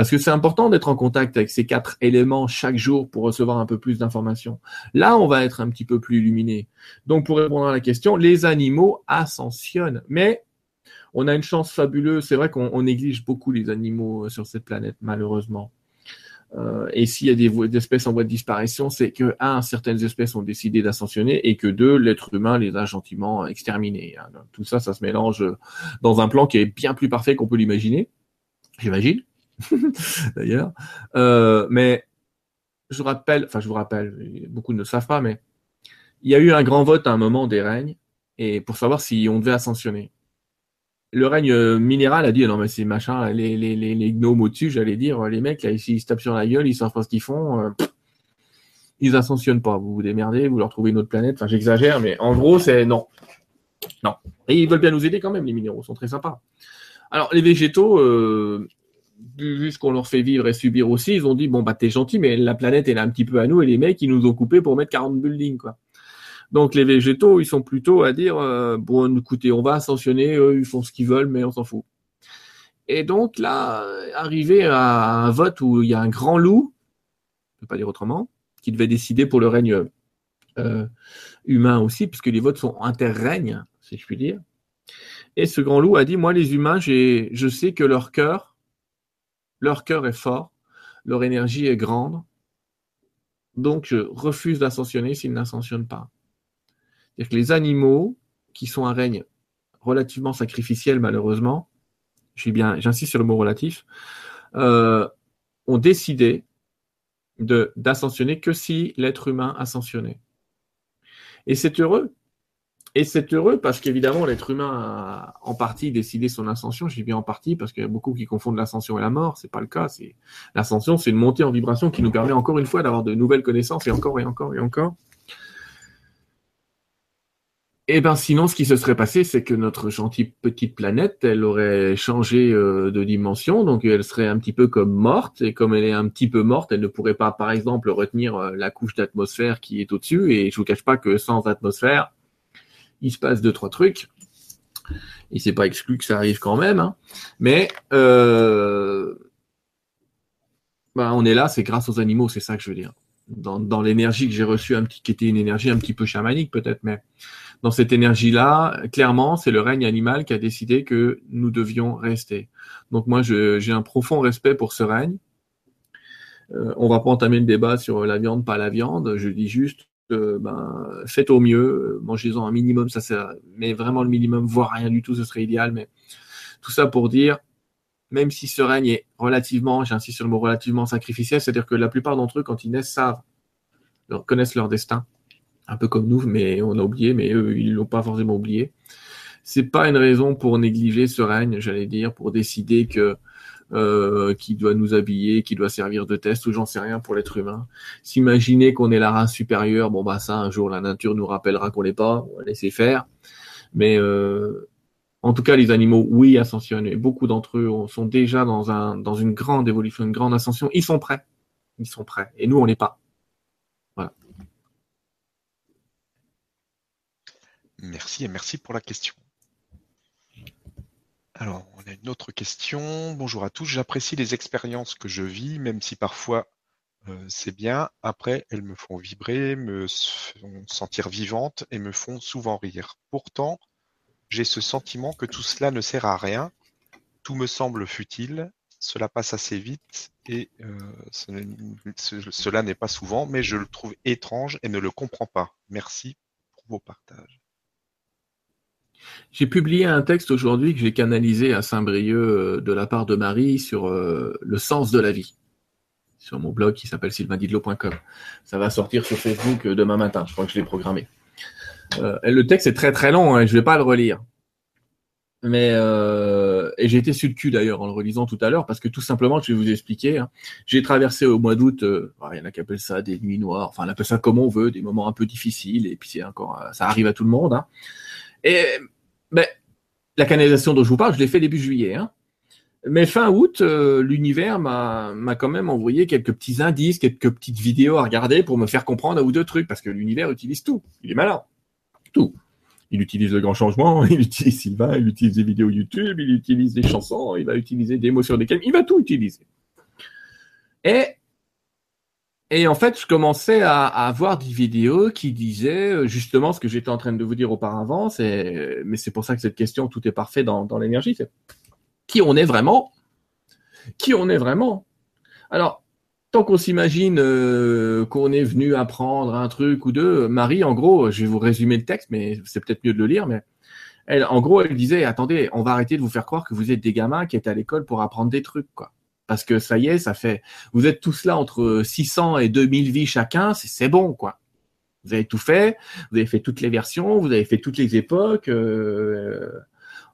Parce que c'est important d'être en contact avec ces quatre éléments chaque jour pour recevoir un peu plus d'informations. Là, on va être un petit peu plus illuminé. Donc, pour répondre à la question, les animaux ascensionnent. Mais on a une chance fabuleuse. C'est vrai qu'on néglige beaucoup les animaux euh, sur cette planète, malheureusement. Euh, et s'il y a des, espèces en voie de disparition, c'est que, un, certaines espèces ont décidé d'ascensionner et que, deux, l'être humain les a gentiment exterminées. Hein. Tout ça, ça se mélange dans un plan qui est bien plus parfait qu'on peut l'imaginer, j'imagine. d'ailleurs. Euh, mais je rappelle, enfin je vous rappelle, beaucoup ne le savent pas, mais il y a eu un grand vote à un moment des règnes et pour savoir si on devait ascensionner. Le règne minéral a dit non mais c'est machin, les, les, les, les gnomes au-dessus, j'allais dire, les mecs là ils se tapent sur la gueule, ils savent pas ce qu'ils font, euh, ils ascensionnent pas. Vous vous démerdez, vous leur trouvez une autre planète. Enfin j'exagère, mais en gros c'est non, non. Et ils veulent bien nous aider quand même, les minéraux sont très sympas. Alors les végétaux, euh, vu ce qu'on leur fait vivre et subir aussi, ils ont dit bon bah t'es gentil, mais la planète elle est un petit peu à nous et les mecs ils nous ont coupé pour mettre 40 buildings quoi. Donc les végétaux ils sont plutôt à dire euh, bon écoutez on va ascensionner, eux ils font ce qu'ils veulent mais on s'en fout. Et donc là arrivé à un vote où il y a un grand loup, je peux pas dire autrement, qui devait décider pour le règne euh, humain aussi puisque les votes sont interrègnes si je puis dire. Et ce grand loup a dit moi les humains j'ai je sais que leur cœur leur cœur est fort, leur énergie est grande, donc je refuse d'ascensionner s'ils n'ascensionnent pas. Que les animaux, qui sont un règne relativement sacrificiel malheureusement, j'insiste sur le mot relatif, euh, ont décidé d'ascensionner que si l'être humain ascensionnait. Et c'est heureux, et c'est heureux parce qu'évidemment, l'être humain a en partie décidé son ascension. Dis bien en partie parce qu'il y a beaucoup qui confondent l'ascension et la mort. C'est pas le cas. C'est l'ascension, c'est une montée en vibration qui nous permet encore une fois d'avoir de nouvelles connaissances et encore et encore et encore. Eh ben sinon, ce qui se serait passé, c'est que notre gentille petite planète, elle aurait changé euh, de dimension, donc elle serait un petit peu comme morte, et comme elle est un petit peu morte, elle ne pourrait pas, par exemple, retenir euh, la couche d'atmosphère qui est au-dessus. Et je vous cache pas que sans atmosphère, il se passe deux, trois trucs. Et c'est pas exclu que ça arrive quand même. Hein. Mais euh, bah, on est là, c'est grâce aux animaux, c'est ça que je veux dire. Dans, dans l'énergie que j'ai reçue, un petit, qui était une énergie un petit peu chamanique peut-être, mais dans cette énergie-là, clairement, c'est le règne animal qui a décidé que nous devions rester. Donc moi, j'ai un profond respect pour ce règne. Euh, on va pas entamer le débat sur la viande, pas la viande. Je dis juste, ben, faites au mieux, mangez-en un minimum, ça c'est, mais vraiment le minimum, voire rien du tout, ce serait idéal. Mais tout ça pour dire, même si ce règne est relativement, j'insiste sur le mot relativement sacrificiel, c'est-à-dire que la plupart d'entre eux, quand ils naissent, savent, connaissent leur destin, un peu comme nous, mais on a oublié, mais eux, ils l'ont pas forcément oublié. C'est pas une raison pour négliger ce règne, j'allais dire, pour décider que euh, qui doit nous habiller, qui doit servir de test, ou j'en sais rien pour l'être humain. S'imaginer qu'on est la race supérieure, bon bah ça, un jour la nature nous rappellera qu'on l'est pas, on va laisser faire. Mais euh, en tout cas, les animaux, oui, ascensionnent. Et beaucoup d'entre eux sont déjà dans un dans une grande évolution, une grande ascension. Ils sont prêts. Ils sont prêts. Et nous, on n'est pas. Voilà. Merci et merci pour la question. Alors, on a une autre question. Bonjour à tous. J'apprécie les expériences que je vis, même si parfois euh, c'est bien. Après, elles me font vibrer, me font sentir vivante et me font souvent rire. Pourtant, j'ai ce sentiment que tout cela ne sert à rien. Tout me semble futile. Cela passe assez vite et euh, cela n'est pas souvent, mais je le trouve étrange et ne le comprends pas. Merci pour vos partages. J'ai publié un texte aujourd'hui que j'ai canalisé à Saint-Brieuc euh, de la part de Marie sur euh, le sens de la vie, sur mon blog qui s'appelle sylvaindidlo.com. Ça va sortir sur Facebook euh, demain matin, je crois que je l'ai programmé. le texte est très très long, hein, je vais pas le relire. Mais et j'ai été sur le cul d'ailleurs en le relisant tout à l'heure parce que tout simplement, je vais vous expliquer. Hein, j'ai traversé au mois d'août, il y en a qui appellent ça des nuits noires, enfin on appelle ça comme on veut, des moments un peu difficiles et puis c'est encore, ça arrive à tout le monde. Hein. Et ben, la canalisation dont je vous parle, je l'ai fait début juillet. Hein. Mais fin août, euh, l'univers m'a, quand même envoyé quelques petits indices, quelques petites vidéos à regarder pour me faire comprendre un ou deux trucs, parce que l'univers utilise tout. Il est malin. Tout. Il utilise le grand changement, il utilise Sylvain, il utilise des vidéos YouTube, il utilise des chansons, il va utiliser des mots sur des il va tout utiliser. Et et en fait, je commençais à, à voir des vidéos qui disaient euh, justement ce que j'étais en train de vous dire auparavant. C'est, mais c'est pour ça que cette question, tout est parfait dans, dans l'énergie. C'est qui on est vraiment? Qui on est vraiment? Alors, tant qu'on s'imagine euh, qu'on est venu apprendre un truc ou deux, Marie, en gros, je vais vous résumer le texte, mais c'est peut-être mieux de le lire, mais elle, en gros, elle disait, attendez, on va arrêter de vous faire croire que vous êtes des gamins qui êtes à l'école pour apprendre des trucs, quoi parce que ça y est, ça fait, vous êtes tous là entre 600 et 2000 vies chacun, c'est bon, quoi. Vous avez tout fait, vous avez fait toutes les versions, vous avez fait toutes les époques, euh,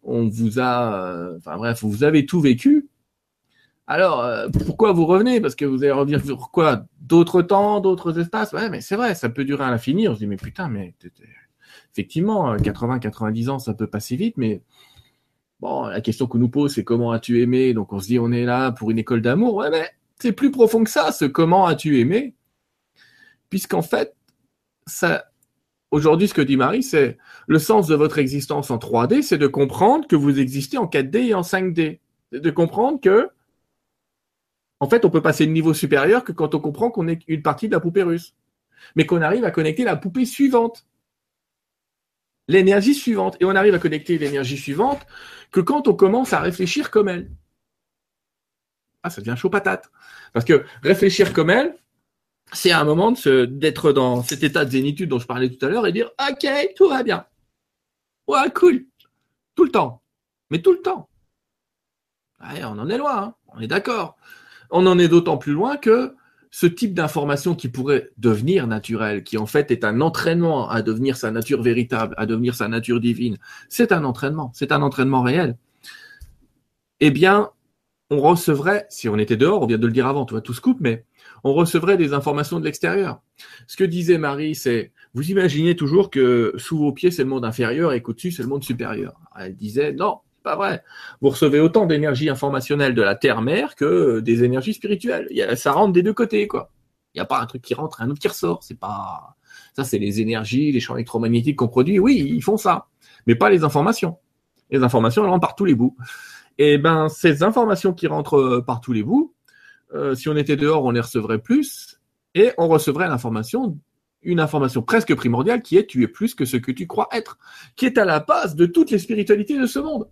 on vous a, euh, enfin bref, vous avez tout vécu. Alors, euh, pourquoi vous revenez? Parce que vous allez revenir sur quoi? D'autres temps, d'autres espaces? Ouais, mais c'est vrai, ça peut durer à l'infini. On se dit, mais putain, mais effectivement, 80-90 ans, ça peut passer vite, mais Bon, la question qu'on nous pose, c'est comment as-tu aimé? Donc on se dit, on est là pour une école d'amour. Ouais, mais c'est plus profond que ça, ce comment as-tu aimé? Puisqu'en fait, ça, aujourd'hui, ce que dit Marie, c'est le sens de votre existence en 3D, c'est de comprendre que vous existez en 4D et en 5D. C'est de comprendre que, en fait, on peut passer de niveau supérieur que quand on comprend qu'on est une partie de la poupée russe. Mais qu'on arrive à connecter la poupée suivante l'énergie suivante. Et on arrive à connecter l'énergie suivante que quand on commence à réfléchir comme elle. Ah, ça devient chaud patate. Parce que réfléchir comme elle, c'est un moment d'être dans cet état de zénitude dont je parlais tout à l'heure et dire OK, tout va bien. Ouais, cool. Tout le temps. Mais tout le temps. On en est loin, hein. on est d'accord. On en est d'autant plus loin que ce type d'information qui pourrait devenir naturelle, qui en fait est un entraînement à devenir sa nature véritable, à devenir sa nature divine, c'est un entraînement, c'est un entraînement réel. Eh bien, on recevrait, si on était dehors, on vient de le dire avant, tu vois, tout se coupe, mais on recevrait des informations de l'extérieur. Ce que disait Marie, c'est, vous imaginez toujours que sous vos pieds, c'est le monde inférieur et qu'au-dessus, c'est le monde supérieur. Elle disait, non, pas vrai. Vous recevez autant d'énergie informationnelle de la Terre-Mère que des énergies spirituelles. ça rentre des deux côtés, quoi. Il n'y a pas un truc qui rentre et un autre qui ressort. C'est pas, ça, c'est les énergies, les champs électromagnétiques qu'on produit. Oui, ils font ça. Mais pas les informations. Les informations, elles rentrent par tous les bouts. Et ben, ces informations qui rentrent euh, par tous les bouts, euh, si on était dehors, on les recevrait plus et on recevrait l'information une information presque primordiale qui est tu es plus que ce que tu crois être, qui est à la base de toutes les spiritualités de ce monde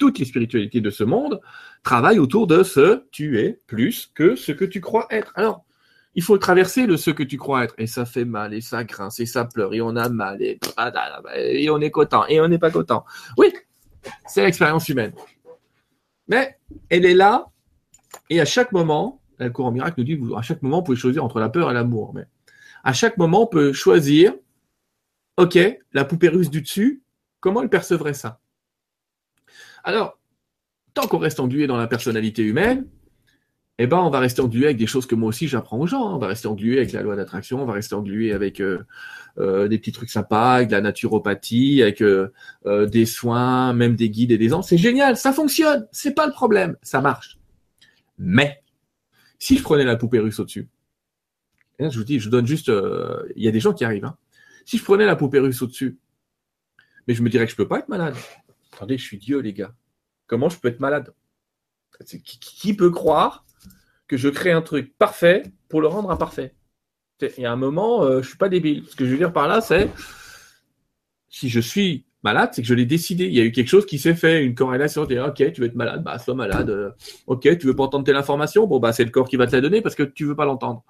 toutes les spiritualités de ce monde travaillent autour de ce tu es plus que ce que tu crois être. Alors, Il faut traverser le ce que tu crois être. Et ça fait mal, et ça grince, et ça pleure, et on a mal, et, et on est content, et on n'est pas content. Oui, c'est l'expérience humaine. Mais elle est là, et à chaque moment, le courant miracle nous dit, à chaque moment, vous pouvez choisir entre la peur et l'amour. Mais à chaque moment, on peut choisir, ok, la poupée russe du dessus, comment elle percevrait ça? Alors, tant qu'on reste englué dans la personnalité humaine, eh ben, on va rester englué avec des choses que moi aussi j'apprends aux gens. On va rester englué avec la loi d'attraction, on va rester englué avec euh, euh, des petits trucs sympas, avec la naturopathie, avec euh, des soins, même des guides et des ans. C'est génial, ça fonctionne, c'est pas le problème, ça marche. Mais si je prenais la poupée russe au-dessus, là je vous dis, je donne juste, il y a des gens qui arrivent. Hein. Si je prenais la poupée russe au-dessus, mais je me dirais que je peux pas être malade. Attendez, je suis Dieu, les gars. Comment je peux être malade? Qui peut croire que je crée un truc parfait pour le rendre imparfait? Il y a un moment, je euh, je suis pas débile. Ce que je veux dire par là, c'est si je suis malade, c'est que je l'ai décidé. Il y a eu quelque chose qui s'est fait, une corrélation. ok, tu veux être malade, bah sois malade. ok, tu veux pas entendre telle information, bon bah c'est le corps qui va te la donner parce que tu veux pas l'entendre.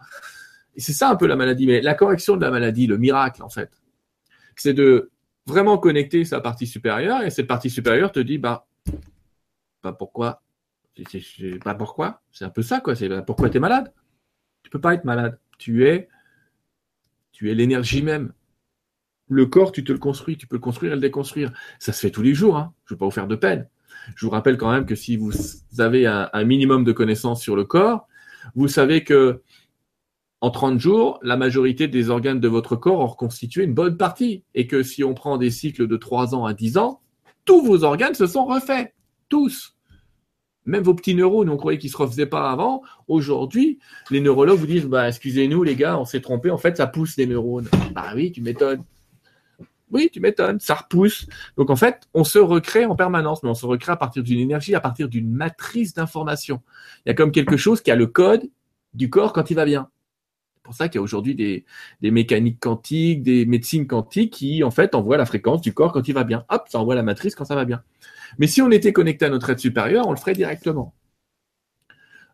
Et c'est ça un peu la maladie. Mais la correction de la maladie, le miracle en fait, c'est de vraiment connecter sa partie supérieure et cette partie supérieure te dit bah, bah pourquoi? C'est pas pourquoi? C'est un peu ça, quoi. C'est bah, pourquoi tu es malade? Tu peux pas être malade. Tu es, tu es l'énergie même. Le corps, tu te le construis. Tu peux le construire et le déconstruire. Ça se fait tous les jours. Hein. Je veux pas vous faire de peine. Je vous rappelle quand même que si vous avez un minimum de connaissances sur le corps, vous savez que en 30 jours, la majorité des organes de votre corps ont reconstitué une bonne partie. Et que si on prend des cycles de 3 ans à 10 ans, tous vos organes se sont refaits. Tous. Même vos petits neurones, on croyait qu'ils ne se refaisaient pas avant. Aujourd'hui, les neurologues vous disent bah, excusez-nous, les gars, on s'est trompé. En fait, ça pousse les neurones. Bah oui, tu m'étonnes. Oui, tu m'étonnes, ça repousse. Donc en fait, on se recrée en permanence, mais on se recrée à partir d'une énergie, à partir d'une matrice d'information. Il y a comme quelque chose qui a le code du corps quand il va bien. C'est pour ça qu'il y a aujourd'hui des, mécaniques quantiques, des médecines quantiques qui en fait envoient la fréquence du corps quand il va bien. Hop, ça envoie la matrice quand ça va bien. Mais si on était connecté à notre être supérieur, on le ferait directement.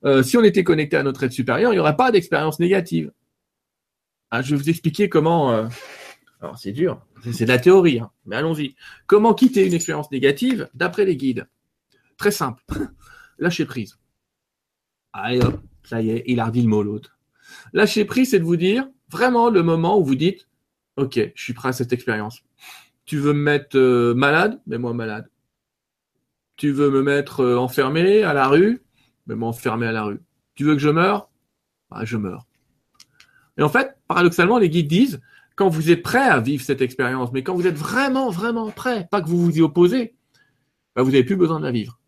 Euh, si on était connecté à notre être supérieur, il n'y aurait pas d'expérience négative. Ah, je vais vous expliquer comment. Euh, alors c'est dur, c'est de la théorie, hein, mais allons-y. Comment quitter une expérience négative d'après les guides? Très simple. Lâcher prise. Allez hop, ça y est, il a redit le mot l'autre. Lâcher prise, c'est de vous dire vraiment le moment où vous dites Ok, je suis prêt à cette expérience. Tu veux me mettre euh, malade? Mets-moi malade. Tu veux me mettre euh, enfermé à la rue? Même enfermé à la rue. Tu veux que je meure? Bah, Je meurs. Et en fait, paradoxalement, les guides disent, quand vous êtes prêt à vivre cette expérience, mais quand vous êtes vraiment, vraiment prêt, pas que vous vous y opposez, bah, vous n'avez plus besoin de la vivre.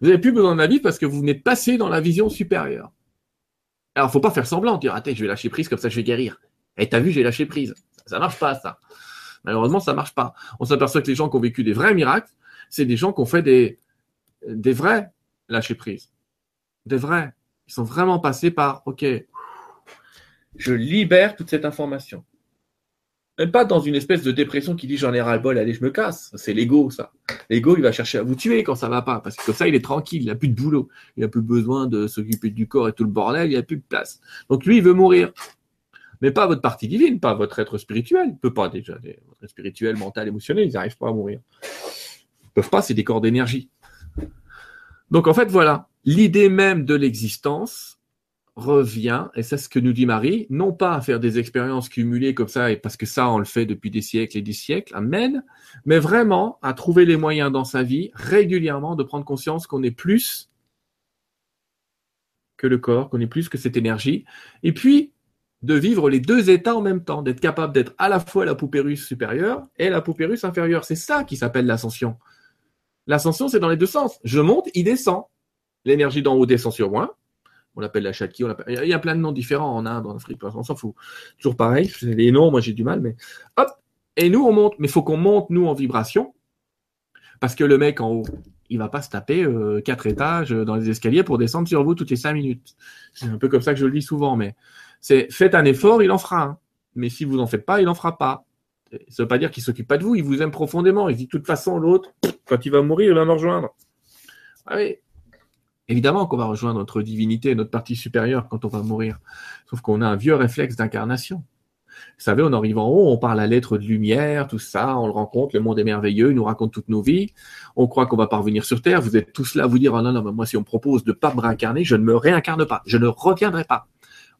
Vous n'avez plus besoin de la vivre parce que vous venez de passer dans la vision supérieure. Alors, faut pas faire semblant, dire, attends, je vais lâcher prise, comme ça je vais guérir. Et eh, t'as vu, j'ai lâché prise. Ça marche pas, ça. Malheureusement, ça marche pas. On s'aperçoit que les gens qui ont vécu des vrais miracles, c'est des gens qui ont fait des, des vrais lâcher prise. Des vrais. Ils sont vraiment passés par, OK, je libère toute cette information. Même pas dans une espèce de dépression qui dit j'en ai ras-le-bol, allez, je me casse. C'est l'ego, ça. L'ego, il va chercher à vous tuer quand ça va pas, parce que comme ça, il est tranquille, il n'a plus de boulot, il n'a plus besoin de s'occuper du corps et tout le bordel, il n'a plus de place. Donc lui, il veut mourir. Mais pas votre partie divine, pas votre être spirituel. Il peut pas déjà. Votre être spirituel, mental, émotionnel, ils n'arrivent pas à mourir peuvent pas, c'est des corps d'énergie. Donc en fait, voilà, l'idée même de l'existence revient, et c'est ce que nous dit Marie, non pas à faire des expériences cumulées comme ça, et parce que ça, on le fait depuis des siècles et des siècles, amen, mais vraiment à trouver les moyens dans sa vie, régulièrement, de prendre conscience qu'on est plus que le corps, qu'on est plus que cette énergie, et puis de vivre les deux états en même temps, d'être capable d'être à la fois la poupée russe supérieure et la poupée russe inférieure. C'est ça qui s'appelle l'ascension. L'ascension, c'est dans les deux sens. Je monte, il descend. L'énergie d'en haut descend sur moi. On l'appelle la chaki. Il y a plein de noms différents en Inde, en Afrique. On s'en fout. Toujours pareil. Les noms, moi, j'ai du mal, mais hop. Et nous, on monte. Mais il faut qu'on monte, nous, en vibration. Parce que le mec en haut, il va pas se taper euh, quatre étages dans les escaliers pour descendre sur vous toutes les cinq minutes. C'est un peu comme ça que je le dis souvent, mais c'est faites un effort, il en fera un. Mais si vous en faites pas, il en fera pas. Ça veut pas dire qu'il s'occupe pas de vous, il vous aime profondément. Il dit de toute façon, l'autre, quand il va mourir, il va me rejoindre. Ah oui. Évidemment qu'on va rejoindre notre divinité, notre partie supérieure quand on va mourir. Sauf qu'on a un vieux réflexe d'incarnation. Vous savez, on arrive en haut, on parle à l'être de lumière, tout ça, on le rencontre, le monde est merveilleux, il nous raconte toutes nos vies. On croit qu'on va parvenir sur Terre. Vous êtes tous là à vous dire, oh non, non, moi, si on me propose de pas me réincarner, je ne me réincarne pas. Je ne reviendrai pas.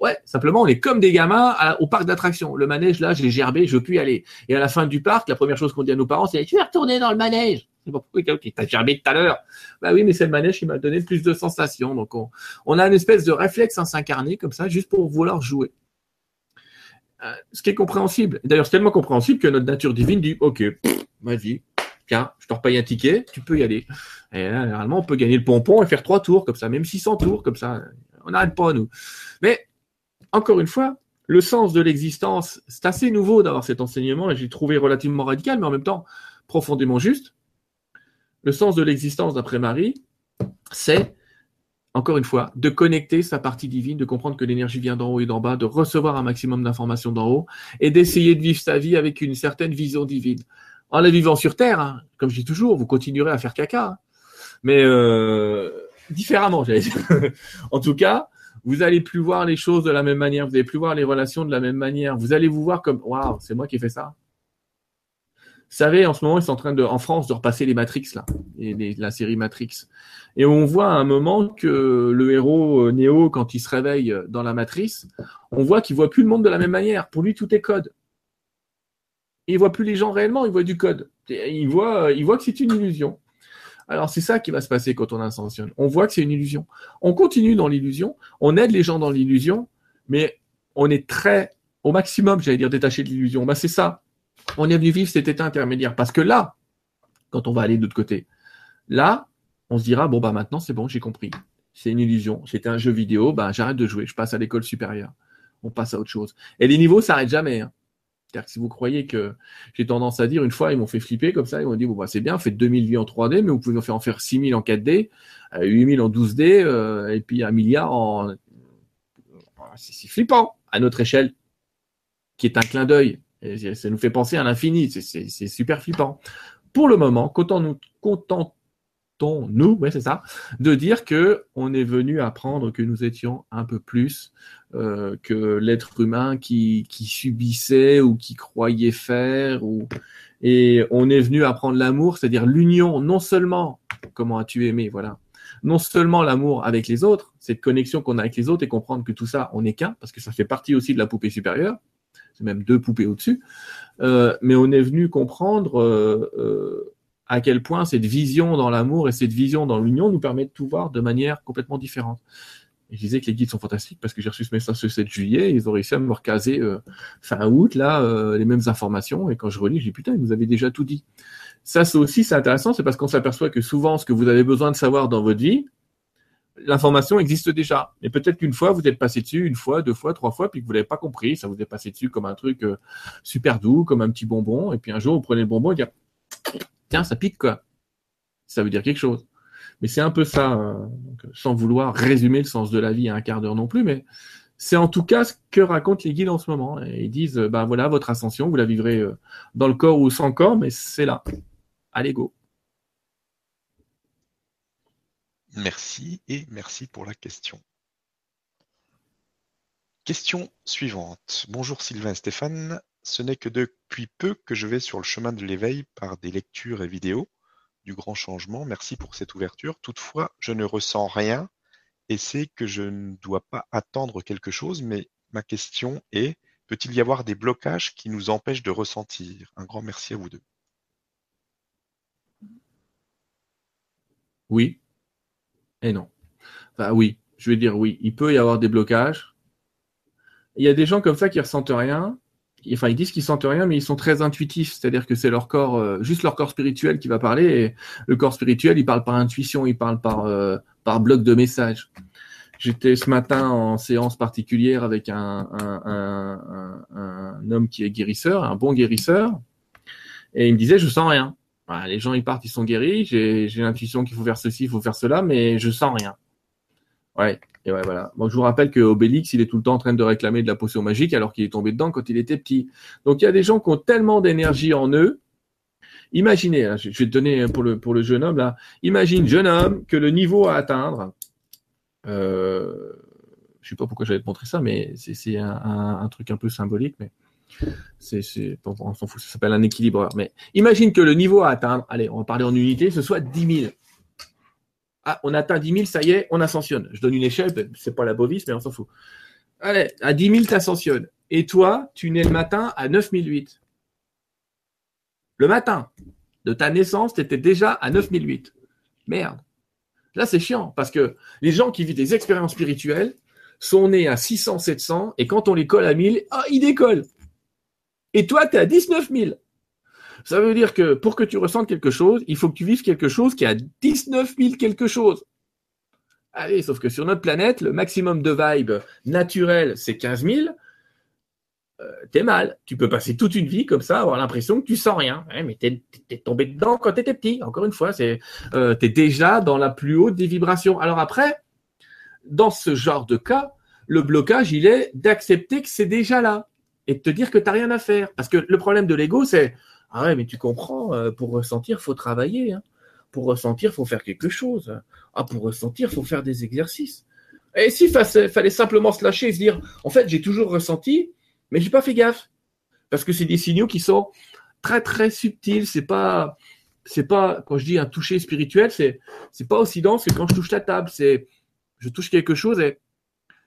Ouais, simplement, on est comme des gamins au parc d'attractions. Le manège, là, j'ai gerbé, je y aller. Et à la fin du parc, la première chose qu'on dit à nos parents, c'est, tu vas retourner dans le manège. Pourquoi t'as gerbé tout à l'heure. Bah oui, mais c'est le manège qui m'a donné plus de sensations. Donc, on, on a une espèce de réflexe à s'incarner comme ça, juste pour vouloir jouer. Euh, ce qui est compréhensible. D'ailleurs, c'est tellement compréhensible que notre nature divine dit, OK, vas-y, tiens, je te repaye un ticket, tu peux y aller. Et là, généralement, on peut gagner le pompon et faire trois tours comme ça, même 600 tours comme ça. On n'arrête pas, nous. Mais encore une fois, le sens de l'existence, c'est assez nouveau d'avoir cet enseignement et j'ai trouvé relativement radical, mais en même temps profondément juste. Le sens de l'existence, d'après Marie, c'est, encore une fois, de connecter sa partie divine, de comprendre que l'énergie vient d'en haut et d'en bas, de recevoir un maximum d'informations d'en haut et d'essayer de vivre sa vie avec une certaine vision divine. En la vivant sur Terre, hein, comme je dis toujours, vous continuerez à faire caca, hein. mais euh, différemment, j'allais dire. en tout cas, vous allez plus voir les choses de la même manière, vous allez plus voir les relations de la même manière. Vous allez vous voir comme waouh, c'est moi qui ai fait ça. Savez, en ce moment, ils sont en train de, en France, de repasser les Matrix là, et la série Matrix. Et on voit à un moment que le héros euh, Néo, quand il se réveille dans la matrice, on voit qu'il voit plus le monde de la même manière. Pour lui, tout est code. il voit plus les gens réellement, il voit du code. Il voit, il voit que c'est une illusion. Alors c'est ça qui va se passer quand on ascensionne. On voit que c'est une illusion. On continue dans l'illusion, on aide les gens dans l'illusion, mais on est très au maximum, j'allais dire, détaché de l'illusion. Ben, c'est ça. On est venu vivre cet état intermédiaire. Parce que là, quand on va aller de l'autre côté, là, on se dira, bon, bah maintenant c'est bon, j'ai compris. C'est une illusion. C'était un jeu vidéo, ben j'arrête de jouer, je passe à l'école supérieure. On passe à autre chose. Et les niveaux s'arrêtent jamais. Hein. C'est-à-dire que si vous croyez que j'ai tendance à dire, une fois, ils m'ont fait flipper comme ça, ils m'ont dit, bon, bah, c'est bien, faites 2000 vues en 3D, mais vous pouvez en faire, en faire 6000 en 4D, 8000 en 12D, euh, et puis un milliard en... C'est flippant, à notre échelle, qui est un clin d'œil. Ça nous fait penser à l'infini, c'est super flippant. Pour le moment, nous contentons nous, ouais, c'est ça, de dire que on est venu apprendre que nous étions un peu plus euh, que l'être humain qui, qui subissait ou qui croyait faire ou et on est venu apprendre l'amour, c'est-à-dire l'union, non seulement comment as-tu aimé, voilà, non seulement l'amour avec les autres, cette connexion qu'on a avec les autres et comprendre que tout ça, on n'est qu'un, parce que ça fait partie aussi de la poupée supérieure, c'est même deux poupées au-dessus, euh, mais on est venu comprendre euh, euh à quel point cette vision dans l'amour et cette vision dans l'union nous permet de tout voir de manière complètement différente. Je disais que les guides sont fantastiques parce que j'ai reçu ce message ce 7 juillet, ils ont réussi à me recaser fin août, là, les mêmes informations, et quand je relis, je dis putain, ils nous avaient déjà tout dit. Ça, c'est aussi, c'est intéressant, c'est parce qu'on s'aperçoit que souvent, ce que vous avez besoin de savoir dans votre vie, l'information existe déjà. Mais peut-être qu'une fois, vous êtes passé dessus, une fois, deux fois, trois fois, puis que vous l'avez pas compris, ça vous est passé dessus comme un truc euh, super doux, comme un petit bonbon, et puis un jour, vous prenez le bonbon et dites, tiens, ça pique quoi. Ça veut dire quelque chose. Mais c'est un peu ça, euh, sans vouloir résumer le sens de la vie à un quart d'heure non plus, mais c'est en tout cas ce que racontent les guides en ce moment. Ils disent, ben voilà, votre ascension, vous la vivrez dans le corps ou sans corps, mais c'est là. Allez, go. Merci et merci pour la question. Question suivante. Bonjour Sylvain et Stéphane. Ce n'est que depuis peu que je vais sur le chemin de l'éveil par des lectures et vidéos du grand changement. Merci pour cette ouverture. Toutefois, je ne ressens rien et c'est que je ne dois pas attendre quelque chose, mais ma question est, peut-il y avoir des blocages qui nous empêchent de ressentir? Un grand merci à vous deux. Oui et non. Enfin oui, je vais dire oui. Il peut y avoir des blocages. Il y a des gens comme ça qui ressentent rien enfin ils disent qu'ils sentent rien, mais ils sont très intuitifs, c'est-à-dire que c'est leur corps, euh, juste leur corps spirituel qui va parler. Et le corps spirituel, il parle par intuition, il parle par euh, bloc de messages. J'étais ce matin en séance particulière avec un, homme qui est guérisseur, un bon guérisseur, et il me disait je sens rien. Les gens ils partent, ils sont guéris. J'ai l'intuition qu'il faut faire ceci, il faut faire cela, mais je sens rien. Ouais. Et ouais, voilà. Moi, je vous rappelle que Obélix, il est tout le temps en train de réclamer de la potion magique alors qu'il est tombé dedans quand il était petit. Donc, il y a des gens qui ont tellement d'énergie en eux. Imaginez, hein, je vais te donner pour le, pour le jeune homme là. Imagine, jeune homme, que le niveau à atteindre, Euh, je sais pas pourquoi j'allais te montrer ça, mais c'est un, truc un peu symbolique, mais c'est, on s'en fout, ça s'appelle un équilibreur. Mais imagine que le niveau à atteindre, allez, on va parler en unité, ce soit 10 000. Ah, on atteint 10 000, ça y est, on ascensionne. Je donne une échelle, c'est pas la bovis, mais on s'en fout. Allez, à 10 000, tu ascensionnes. Et toi, tu nais le matin à 9008. Le matin de ta naissance, tu étais déjà à 9008. Merde. Là, c'est chiant parce que les gens qui vivent des expériences spirituelles sont nés à 600, 700 et quand on les colle à 1000, ah, ils décollent. Et toi, tu es à 19 000. Ça veut dire que pour que tu ressentes quelque chose, il faut que tu vives quelque chose qui est à 19 000 quelque chose. Allez, sauf que sur notre planète, le maximum de vibe naturel, c'est 15 000. Euh, t'es mal. Tu peux passer toute une vie comme ça, avoir l'impression que tu sens rien. mais t'es es tombé dedans quand t'étais petit. Encore une fois, c'est euh, t'es déjà dans la plus haute des vibrations. Alors après, dans ce genre de cas, le blocage, il est d'accepter que c'est déjà là et de te dire que t'as rien à faire. Parce que le problème de l'ego, c'est ah ouais, mais tu comprends, euh, pour ressentir, faut travailler. Hein. Pour ressentir, faut faire quelque chose. Ah, pour ressentir, faut faire des exercices. Et s'il fallait simplement se lâcher et se dire, en fait, j'ai toujours ressenti, mais j'ai pas fait gaffe. Parce que c'est des signaux qui sont très très subtils. C'est pas, c'est pas, quand je dis un toucher spirituel, c'est, c'est pas aussi dense que quand je touche la table. C'est, je touche quelque chose et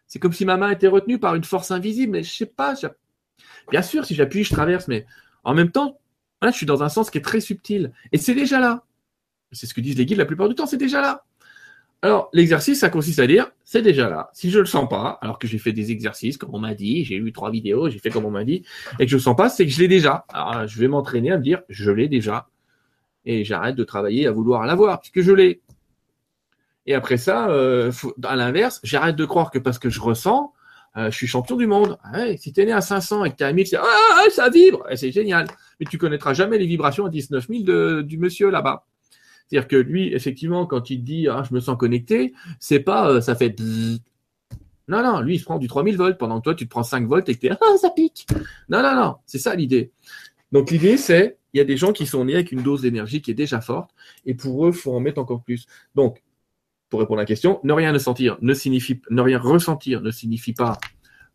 c'est comme si ma main était retenue par une force invisible. Mais je sais pas. Bien sûr, si j'appuie, je traverse, mais en même temps, je suis dans un sens qui est très subtil. Et c'est déjà là. C'est ce que disent les guides la plupart du temps, c'est déjà là. Alors, l'exercice, ça consiste à dire, c'est déjà là. Si je le sens pas, alors que j'ai fait des exercices, comme on m'a dit, j'ai eu trois vidéos, j'ai fait comme on m'a dit, et que je le sens pas, c'est que je l'ai déjà. Alors, je vais m'entraîner à me dire, je l'ai déjà. Et j'arrête de travailler à vouloir l'avoir, puisque je l'ai. Et après ça, euh, à l'inverse, j'arrête de croire que parce que je ressens, euh, je suis champion du monde. Ah ouais, si es né à 500 et que t'es à 1000, c'est, ah, ça vibre, c'est génial. Mais tu connaîtras jamais les vibrations à 19 000 de, du monsieur là-bas. C'est-à-dire que lui, effectivement, quand il dit ah, je me sens connecté, c'est pas euh, ça fait non, non, lui, il se prend du 3000 volts pendant que toi, tu te prends 5 volts et que tu es ah, ça pique. Non, non, non, c'est ça l'idée. Donc l'idée, c'est il y a des gens qui sont nés avec une dose d'énergie qui est déjà forte et pour eux, faut en mettre encore plus. Donc, pour répondre à la question, ne rien ne sentir ne signifie ne rien ressentir ne signifie pas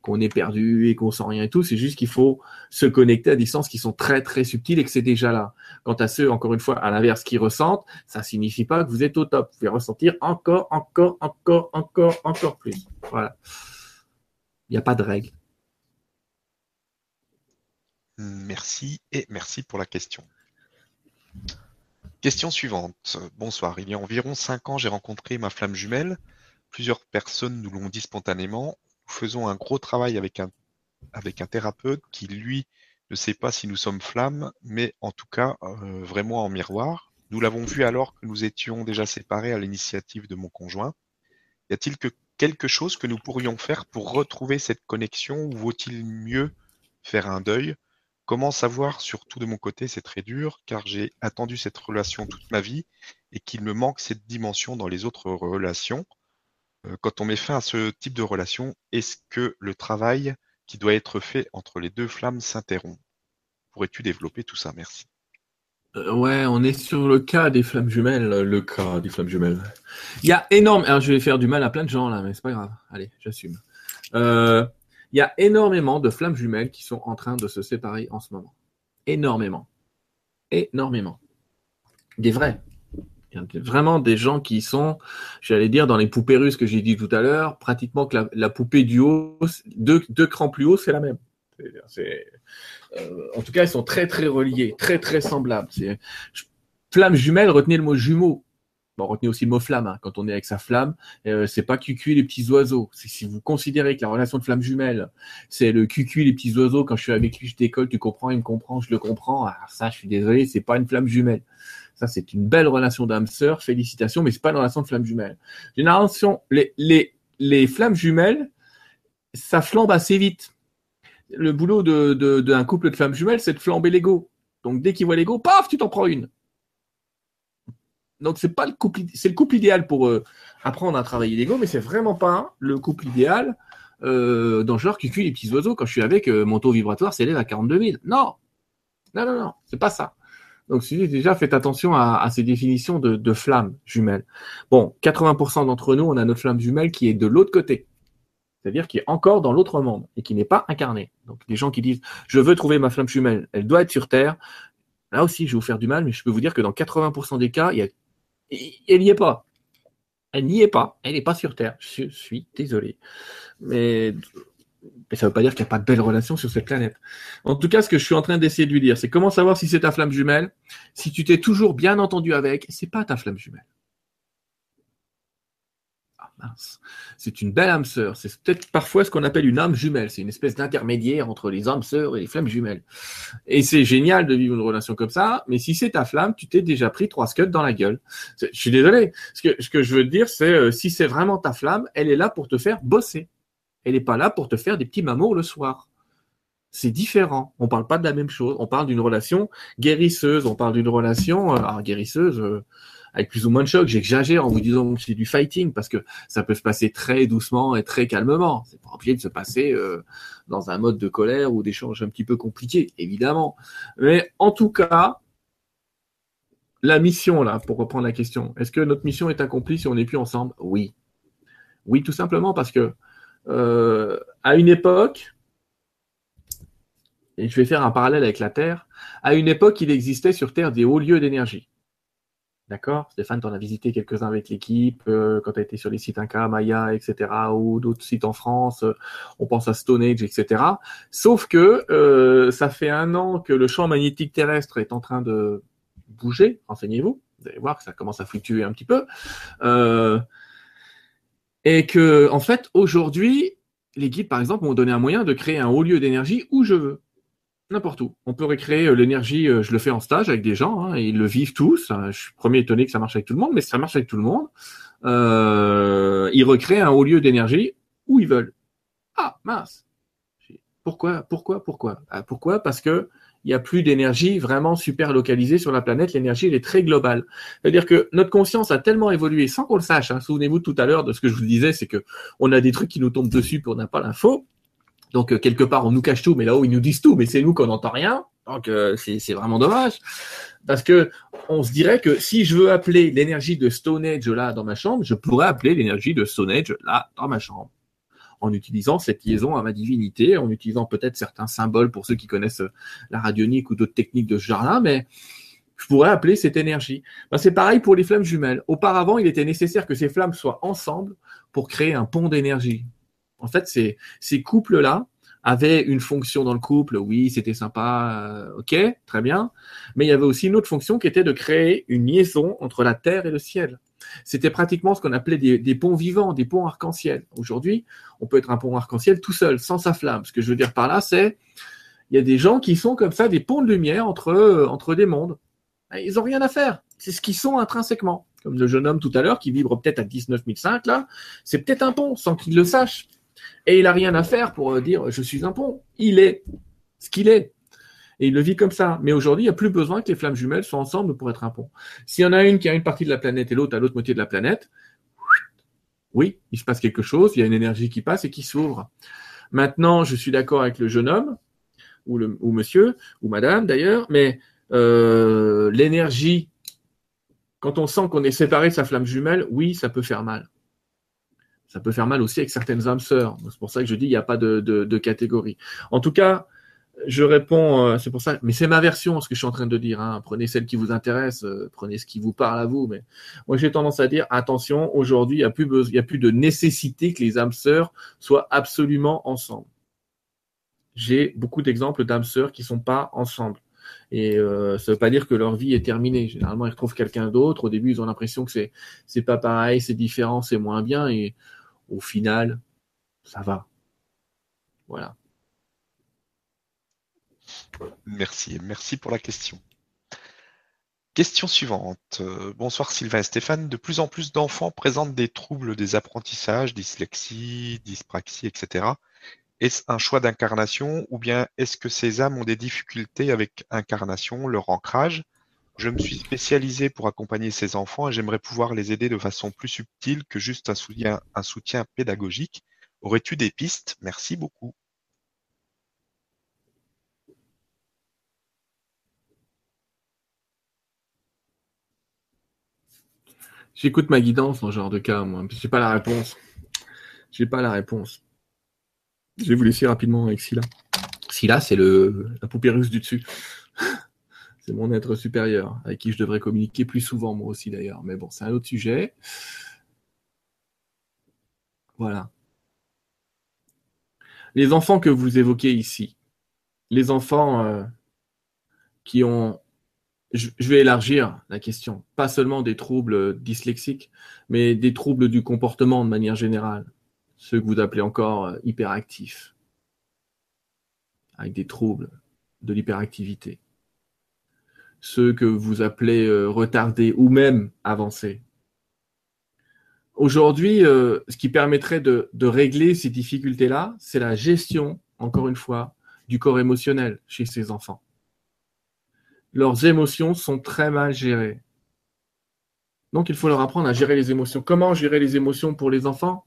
qu'on est perdu et qu'on sent rien et tout. C'est juste qu'il faut se connecter à des sens qui sont très très subtils et que c'est déjà là. Quant à ceux, encore une fois, à l'inverse, qui ressentent, ça signifie pas que vous êtes au top. Vous pouvez ressentir encore, encore, encore, encore, encore plus. Voilà. Il n'y a pas de règle. Merci et merci pour la question. Question suivante. Bonsoir. Il y a environ cinq ans, j'ai rencontré ma flamme jumelle. Plusieurs personnes nous l'ont dit spontanément nous faisons un gros travail avec un, avec un thérapeute qui, lui, ne sait pas si nous sommes flammes, mais en tout cas euh, vraiment en miroir. Nous l'avons vu alors que nous étions déjà séparés à l'initiative de mon conjoint. Y a-t-il que quelque chose que nous pourrions faire pour retrouver cette connexion ou vaut-il mieux faire un deuil? Comment savoir, surtout de mon côté, c'est très dur, car j'ai attendu cette relation toute ma vie et qu'il me manque cette dimension dans les autres relations. Euh, quand on met fin à ce type de relation, est-ce que le travail qui doit être fait entre les deux flammes s'interrompt? Pourrais-tu développer tout ça? Merci. Euh, ouais, on est sur le cas des flammes jumelles, le cas des flammes jumelles. Il y a énorme. Alors, je vais faire du mal à plein de gens là, mais c'est pas grave. Allez, j'assume. Euh, il y a énormément de flammes jumelles qui sont en train de se séparer en ce moment. Énormément. Énormément. Des vrais. Il y a vraiment des gens qui sont, j'allais dire, dans les poupées russes que j'ai dit tout à l'heure, pratiquement que la, poupée du haut, deux, deux crans plus haut, c'est la même. Euh, en tout cas, ils sont très très reliés, très très semblables. flamme jumelle, retenez le mot jumeau. Bon, retenez aussi le mot flamme. Hein. Quand on est avec sa flamme, euh, c'est pas cucu les petits oiseaux. Si vous considérez que la relation de flamme jumelle, c'est le cucu les petits oiseaux. Quand je suis avec lui, je décolle, tu comprends, il me comprend, je le comprends. Alors ah, ça, je suis désolé, c'est pas une flamme jumelle. Ça, c'est une belle relation d'âme sœur. Félicitations, mais c'est pas une relation de flamme jumelle. Génération, les, les, les flammes jumelles, ça flambe assez vite. Le boulot d'un de, de, couple de flammes jumelles, c'est de flamber l'ego. Donc, dès qu'il voit l'ego, paf, tu t'en prends une. Donc, c'est pas le couple, c'est le couple idéal pour euh, apprendre à travailler l'ego, mais c'est vraiment pas le couple idéal euh, dans le genre qui cuit les petits oiseaux. Quand je suis avec, euh, mon taux vibratoire s'élève à 42 000. Non, non, non, non, c'est pas ça. Donc, déjà, faites attention à, ces définitions de, de flammes jumelles. Bon, 80% d'entre nous, on a notre flamme jumelle qui est de l'autre côté. C'est-à-dire qui est encore dans l'autre monde et qui n'est pas incarné. Donc, des gens qui disent, je veux trouver ma flamme jumelle, elle doit être sur Terre. Là aussi, je vais vous faire du mal, mais je peux vous dire que dans 80% des cas, il y a... elle n'y est pas. Elle n'y est pas. Elle n'est pas sur Terre. Je suis désolé. Mais mais ça ne veut pas dire qu'il n'y a pas de belles relations sur cette planète. En tout cas, ce que je suis en train d'essayer de lui dire, c'est comment savoir si c'est ta flamme jumelle? Si tu t'es toujours bien entendu avec, c'est pas ta flamme jumelle. C'est une belle âme sœur. C'est peut-être parfois ce qu'on appelle une âme jumelle. C'est une espèce d'intermédiaire entre les âmes sœurs et les flammes jumelles. Et c'est génial de vivre une relation comme ça. Mais si c'est ta flamme, tu t'es déjà pris trois scuds dans la gueule. Je suis désolé. Ce que, je veux dire, c'est euh, si c'est vraiment ta flamme, elle est là pour te faire bosser. Elle n'est pas là pour te faire des petits mamours le soir. C'est différent. On ne parle pas de la même chose. On parle d'une relation guérisseuse. On parle d'une relation euh, guérisseuse euh, avec plus ou moins de choc. J'exagère en vous disant que c'est du fighting parce que ça peut se passer très doucement et très calmement. C'est pas obligé de se passer euh, dans un mode de colère ou d'échange un petit peu compliqué, évidemment. Mais en tout cas, la mission là, pour reprendre la question, est-ce que notre mission est accomplie si on n'est plus ensemble? Oui. Oui, tout simplement parce que euh, à une époque, et je vais faire un parallèle avec la Terre, à une époque, il existait sur Terre des hauts lieux d'énergie. D'accord? Stéphane, tu en as visité quelques-uns avec l'équipe, euh, quand tu as été sur les sites Inca, Maya, etc., ou d'autres sites en France, euh, on pense à Stone Age, etc. Sauf que ça fait un an que le champ magnétique terrestre est en train de bouger, renseignez-vous, vous allez voir que ça commence à fluctuer un petit peu. Euh, et que, en fait, aujourd'hui, les guides, par exemple, m'ont donné un moyen de créer un haut lieu d'énergie où je veux. N'importe où. On peut recréer euh, l'énergie, euh, je le fais en stage avec des gens, hein, ils le vivent tous. Euh, je suis premier étonné que ça marche avec tout le monde, mais ça marche avec tout le monde. Euh, ils recréent un haut lieu d'énergie où ils veulent. Ah, mince. Pourquoi, pourquoi, pourquoi? Ah, Pourquoi? Parce que il n'y a plus d'énergie vraiment super localisée sur la planète. L'énergie, elle est très globale. C'est-à-dire que notre conscience a tellement évolué sans qu'on le sache. Hein. Souvenez-vous tout à l'heure de ce que je vous disais, c'est que on a des trucs qui nous tombent dessus puis on n'a pas l'info. Donc euh, quelque part, on nous cache tout, mais là-haut, ils nous disent tout, mais c'est nous qu'on n'entend rien. Donc euh, c'est vraiment dommage. Parce que on se dirait que si je veux appeler l'énergie de Stone Age là dans ma chambre, je pourrais appeler l'énergie de Stone Age là dans ma chambre en utilisant cette liaison à ma divinité, en utilisant peut-être certains symboles pour ceux qui connaissent euh, la radionique ou d'autres techniques de ce genre-là, mais je pourrais appeler cette énergie. Ben, c'est pareil pour les flammes jumelles. Auparavant, il était nécessaire que ces flammes soient ensemble pour créer un pont d'énergie. En fait, ces, couples-là avaient une fonction dans le couple. Oui, c'était sympa, euh, ok, très bien. Mais il y avait aussi une autre fonction qui était de créer une liaison entre la terre et le ciel. C'était pratiquement ce qu'on appelait des, ponts vivants, des ponts arc-en-ciel. Aujourd'hui, on peut être un pont arc-en-ciel tout seul, sans sa flamme. Ce que je veux dire par là, c'est il y a des gens qui sont comme ça des ponts de lumière entre, euh, entre des mondes. Ils n'ont rien à faire. C'est ce qu'ils sont intrinsèquement. Comme le jeune homme tout à l'heure qui vibre peut-être à 19 005, là, c'est peut-être un pont sans qu'il le sache. Et il n'a rien à faire pour euh, dire je suis un pont. Il est ce qu'il est et il le vit comme ça. Mais aujourd'hui, il n'y a plus besoin que les flammes jumelles soient ensemble pour être un pont. S'il y en a une qui a une partie de la planète et l'autre à l'autre moitié de la planète, oui, il se passe quelque chose, il y a une énergie qui passe et qui s'ouvre. Maintenant, je suis d'accord avec le jeune homme, ou, le, monsieur, ou madame d'ailleurs, mais euh, l'énergie, quand on sent qu'on est séparé de sa flamme jumelle, oui, ça peut faire mal. Ça peut faire mal aussi avec certaines âmes sœurs. C'est pour ça que je dis il n'y a pas de, de, de catégorie. En tout cas, je réponds, euh, c'est pour ça, mais c'est ma version, ce que je suis en train de dire. Hein. Prenez celle qui vous intéresse, euh, prenez ce qui vous parle à vous. Mais moi, j'ai tendance à dire, attention, aujourd'hui, il n'y a plus a plus de nécessité que les âmes sœurs soient absolument ensemble. J'ai beaucoup d'exemples d'âmes sœurs qui sont pas ensemble. Et euh, ça veut pas dire que leur vie est terminée. Généralement, ils retrouvent quelqu'un d'autre. Au début, ils ont l'impression que c'est c'est pas pareil, c'est différent, c'est moins bien. Et au final, ça va. Voilà. Merci, merci pour la question. Question suivante. Euh, bonsoir Sylvain et Stéphane. De plus en plus d'enfants présentent des troubles des apprentissages, dyslexie, dyspraxie, etc. Est-ce un choix d'incarnation ou bien est-ce que ces âmes ont des difficultés avec incarnation, leur ancrage? Je me suis spécialisé pour accompagner ces enfants et j'aimerais pouvoir les aider de façon plus subtile que juste un soutien, pédagogique. Aurais-tu des pistes? Merci beaucoup. J'écoute ma guidance dans ce genre de cas, moi. J'ai pas la réponse. J'ai pas la réponse. Je vais vous laisser rapidement avec Scylla. Scylla, c'est le la poupée russe du dessus c'est mon être supérieur, avec qui je devrais communiquer plus souvent, moi aussi d'ailleurs. Mais bon, c'est un autre sujet. Voilà. Les enfants que vous évoquez ici, les enfants euh, qui ont je, vais élargir la question, pas seulement des troubles dyslexiques, mais des troubles du comportement de manière générale, ceux que vous appelez encore euh, hyperactifs, avec des troubles de l'hyperactivité, ceux que vous appelez euh, retardés ou même avancés. Aujourd'hui, euh, ce qui permettrait de, de régler ces difficultés-là, c'est la gestion, encore une fois, du corps émotionnel chez ces enfants leurs émotions sont très mal gérées. Donc il faut leur apprendre à gérer les émotions. Comment gérer les émotions pour les enfants?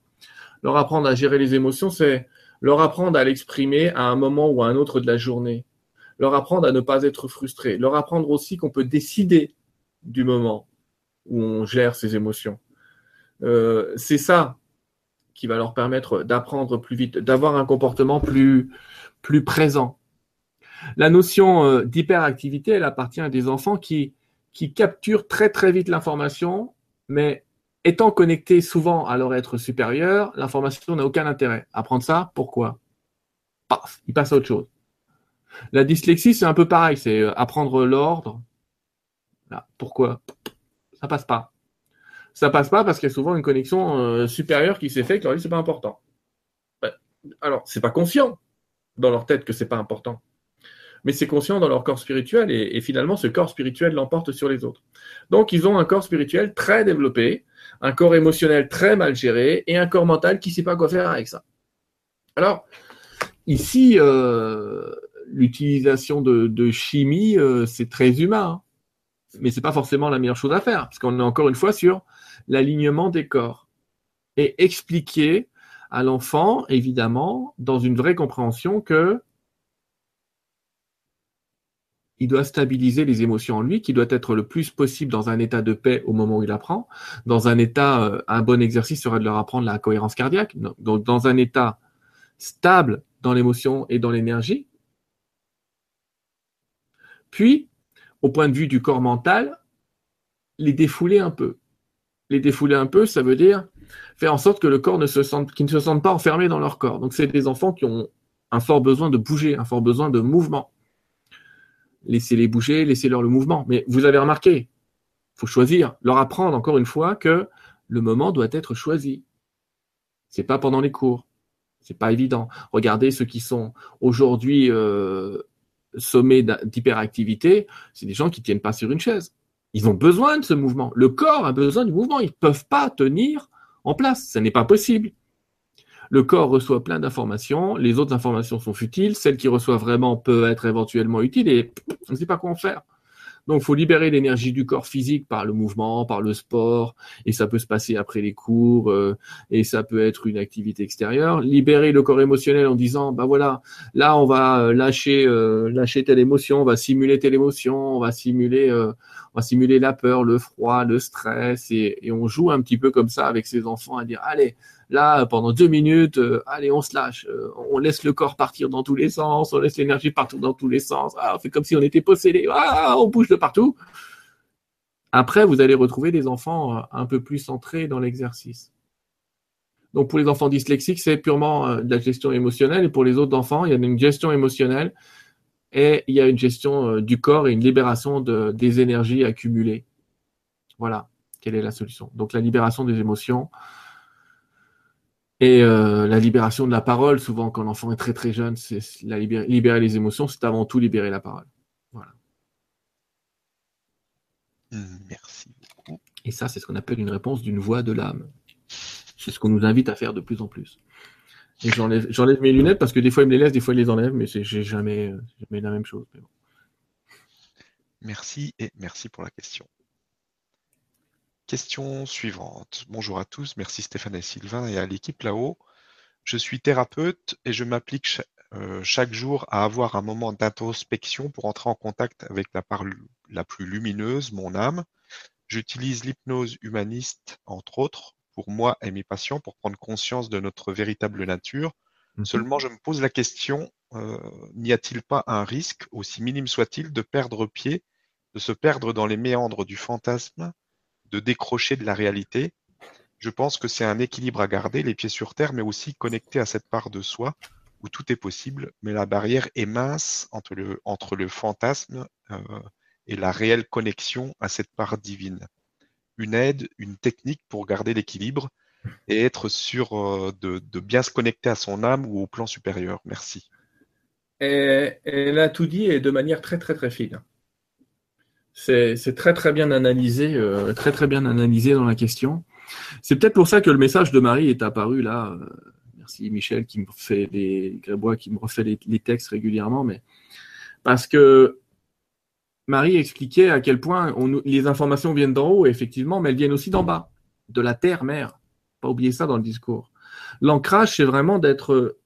Leur apprendre à gérer les émotions, c'est leur apprendre à l'exprimer à un moment ou à un autre de la journée. Leur apprendre à ne pas être frustré. Leur apprendre aussi qu'on peut décider du moment où on gère ses émotions. Euh, c'est ça qui va leur permettre d'apprendre plus vite, d'avoir un comportement plus, plus présent. La notion euh, d'hyperactivité, elle appartient à des enfants qui, qui capturent très très vite l'information, mais étant connectés souvent à leur être supérieur, l'information n'a aucun intérêt. Apprendre ça, pourquoi? Paf, il passe à autre chose. La dyslexie, c'est un peu pareil, c'est euh, apprendre l'ordre. Pourquoi? Ça passe pas. Ça passe pas parce qu'il y a souvent une connexion euh, supérieure qui s'est faite, leur dit c'est pas important. Alors, c'est pas conscient dans leur tête que c'est pas important mais c'est conscient dans leur corps spirituel et, finalement ce corps spirituel l'emporte sur les autres. Donc ils ont un corps spirituel très développé, un corps émotionnel très mal géré et un corps mental qui sait pas quoi faire avec ça. Alors ici, euh, l'utilisation de, chimie, euh, c'est très humain, hein. mais c'est pas forcément la meilleure chose à faire parce qu'on est encore une fois sur l'alignement des corps et expliquer à l'enfant, évidemment, dans une vraie compréhension que il doit stabiliser les émotions en lui, qui doit être le plus possible dans un état de paix au moment où il apprend. Dans un état, euh, un bon exercice serait de leur apprendre la cohérence cardiaque. Donc, dans un état stable dans l'émotion et dans l'énergie. Puis, au point de vue du corps mental, les défouler un peu. Les défouler un peu, ça veut dire faire en sorte que le corps ne se sente, qu'ils ne se sentent pas enfermés dans leur corps. Donc, c'est des enfants qui ont un fort besoin de bouger, un fort besoin de mouvement laissez-les bouger, laissez-leur le mouvement. Mais vous avez remarqué, faut choisir, leur apprendre encore une fois que le moment doit être choisi. C'est pas pendant les cours, c'est pas évident. Regardez ceux qui sont aujourd'hui euh, sommés d'hyperactivité, c'est des gens qui tiennent pas sur une chaise. Ils ont besoin de ce mouvement. Le corps a besoin du mouvement. Ils peuvent pas tenir en place. Ce n'est pas possible. Le corps reçoit plein d'informations, les autres informations sont futiles, celles qui reçoivent vraiment peuvent être éventuellement utiles et on ne sait pas quoi en faire. Donc, faut libérer l'énergie du corps physique par le mouvement, par le sport, et ça peut se passer après les cours, euh, et ça peut être une activité extérieure. Libérer le corps émotionnel en disant, bah voilà, là on va euh, lâcher, euh, lâcher telle émotion, on va simuler telle émotion, on va simuler, on va simuler la peur, le froid, le stress, et, et on joue un petit peu comme ça avec ses enfants à dire, allez, Là, pendant deux minutes, euh, allez, on se lâche, euh, on laisse le corps partir dans tous les sens, on laisse l'énergie partir dans tous les sens. Ah, on fait comme si on était possédé. Ah, on bouge de partout. Après, vous allez retrouver des enfants euh, un peu plus centrés dans l'exercice. Donc pour les enfants dyslexiques, c'est purement de la gestion émotionnelle, et pour les autres enfants, il y a une gestion émotionnelle et il y a une gestion du corps et une libération de, des énergies accumulées. Voilà, quelle est la solution? Donc la libération des émotions, et euh, la libération de la parole, souvent quand l'enfant est très très jeune, c'est la libérer, libérer les émotions, c'est avant tout libérer la parole. Voilà. Merci beaucoup. Et ça, c'est ce qu'on appelle une réponse d'une voix de l'âme. C'est ce qu'on nous invite à faire de plus en plus. Et j'enlève mes lunettes parce que des fois ils me les laissent, des fois ils les enlèvent, mais c'est jamais, jamais la même chose. Merci et merci pour la question. Question suivante. Bonjour à tous, merci Stéphane et Sylvain et à l'équipe là-haut. Je suis thérapeute et je m'applique euh, chaque jour à avoir un moment d'introspection pour entrer en contact avec la part la plus lumineuse, mon âme. J'utilise l'hypnose humaniste, entre autres, pour moi et mes patients, pour prendre conscience de notre véritable nature. Mhm. Seulement, je me pose la question, euh, n'y a-t-il pas un risque, aussi minime soit-il, de perdre pied, de se perdre dans les méandres du fantasme, de décrocher de la réalité Je pense que c'est un équilibre à garder, les pieds sur terre, mais aussi connecté à cette part de soi où tout est possible, mais la barrière est mince entre le, entre le fantasme euh, et la réelle connexion à cette part divine. Une aide, une technique pour garder l'équilibre et être sûr euh, de, bien se connecter à son âme ou au plan supérieur. Merci. elle a tout dit et de manière très très très fine. C'est très très bien analysé, euh, très très bien analysé dans la question. C'est peut-être pour ça que le message de Marie est apparu là Merci Michel qui me fait les Grébois qui me refait les, textes régulièrement, mais parce que Marie expliquait à quel point les informations viennent d'en haut, effectivement, mais elles viennent aussi d'en bas, de la terre-mère. Pas oublier ça dans le discours. L'ancrage, c'est vraiment d'être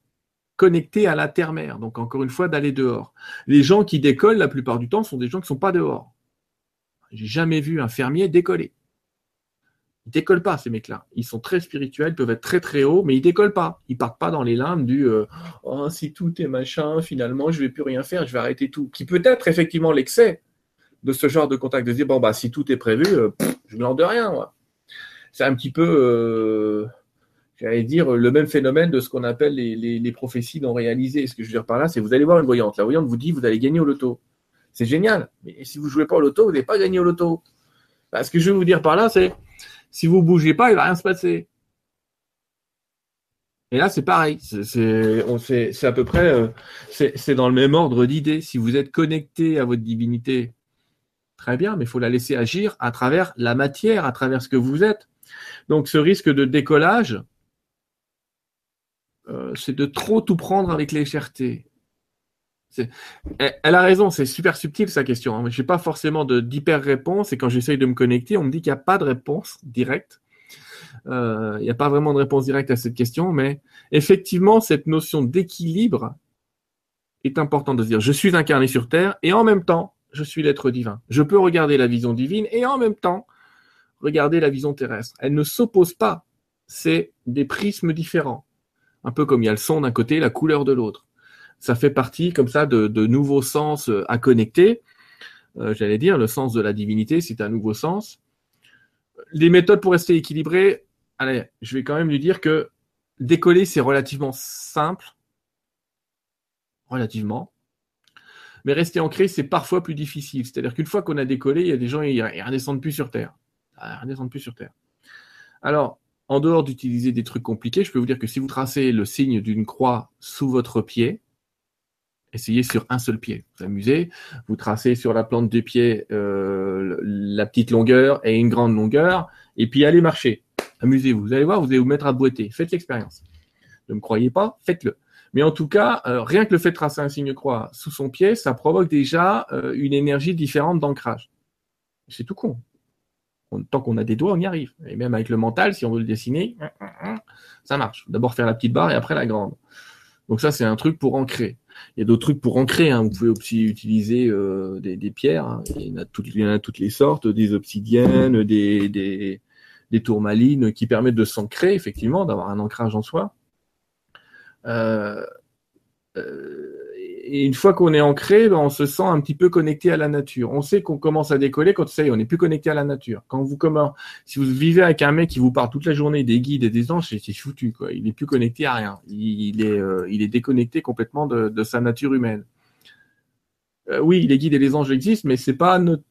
connecté à la terre-mère. Donc, encore une fois, d'aller dehors. Les gens qui décollent, la plupart du temps, sont des gens qui ne sont pas dehors. J'ai jamais vu un fermier décoller. Ils décollent pas, ces mecs-là. Ils sont très spirituels, peuvent être très très hauts, mais ils décollent pas. Ils partent pas dans les limbes du euh, oh, si tout est machin, finalement, je vais plus rien faire, je vais arrêter tout. Qui peut être effectivement l'excès de ce genre de contact, de se dire bon, bah, si tout est prévu, je euh, je glande de rien. C'est un petit peu, euh, j'allais dire, le même phénomène de ce qu'on appelle les, les, prophéties non réalisées. Ce que je veux dire par là, c'est vous allez voir une voyante. La voyante vous dit vous allez gagner au loto. C'est génial. Mais si vous jouez pas au loto, vous n'allez pas gagner au loto. Bah, ce que je veux vous dire par là, c'est si vous bougez pas, il va rien se passer. Et là, c'est pareil. C'est à peu près, euh, c'est dans le même ordre d'idée. Si vous êtes connecté à votre divinité, très bien, mais il faut la laisser agir à travers la matière, à travers ce que vous êtes. Donc, ce risque de décollage, euh, c'est de trop tout prendre avec légèreté. Elle a raison, c'est super subtil sa question. Hein. Je n'ai pas forcément d'hyper réponse et quand j'essaye de me connecter, on me dit qu'il n'y a pas de réponse directe. Euh, il n'y a pas vraiment de réponse directe à cette question, mais effectivement, cette notion d'équilibre est importante de se dire je suis incarné sur Terre et en même temps, je suis l'être divin. Je peux regarder la vision divine et en même temps, regarder la vision terrestre. Elle ne s'oppose pas. C'est des prismes différents. Un peu comme il y a le son d'un côté, la couleur de l'autre ça fait partie comme ça de, nouveaux sens euh, à connecter. Euh, j'allais dire, le sens de la divinité, c'est un nouveau sens. Les méthodes pour rester équilibré, allez, je vais quand même lui dire que décoller, c'est relativement simple. Relativement. Mais rester ancré, c'est parfois plus difficile. C'est-à-dire qu'une fois qu'on a décollé, il y a des gens, ils ne redescendent plus sur Terre. Ils ne redescendent plus sur Terre. Alors, en dehors d'utiliser des trucs compliqués, je peux vous dire que si vous tracez le signe d'une croix sous votre pied, essayez sur un seul pied. Vous amusez, vous tracez sur la plante du pied euh, la petite longueur et une grande longueur, et puis allez marcher. Amusez-vous. Vous allez voir, vous allez vous mettre à boiter. Faites l'expérience. Ne me croyez pas, faites-le. Mais en tout cas, euh, rien que le fait de tracer un signe croix sous son pied, ça provoque déjà euh, une énergie différente d'ancrage. C'est tout con. tant qu'on a des doigts, on y arrive. Et même avec le mental, si on veut le dessiner, ça marche. D'abord faire la petite barre et après la grande. Donc ça, c'est un truc pour ancrer. Il y a d'autres trucs pour ancrer. Hein. Vous pouvez aussi utiliser euh, des, pierres. Hein. Il, y en a toutes, il y en a toutes les sortes, des obsidiennes, des, des, des tourmalines qui permettent de s'ancrer, effectivement, d'avoir un ancrage en soi. Euh, euh, et une fois qu'on est ancré, ben, on se sent un petit peu connecté à la nature. On sait qu'on commence à décoller quand ça y est, on n'est plus connecté à la nature. Quand vous comment, si vous vivez avec un mec qui vous parle toute la journée des guides et des anges, c'est foutu quoi. Il n'est plus connecté à rien. Il, est, euh, il est déconnecté complètement de, sa nature humaine. Euh, oui, les guides et les anges existent, mais c'est pas notre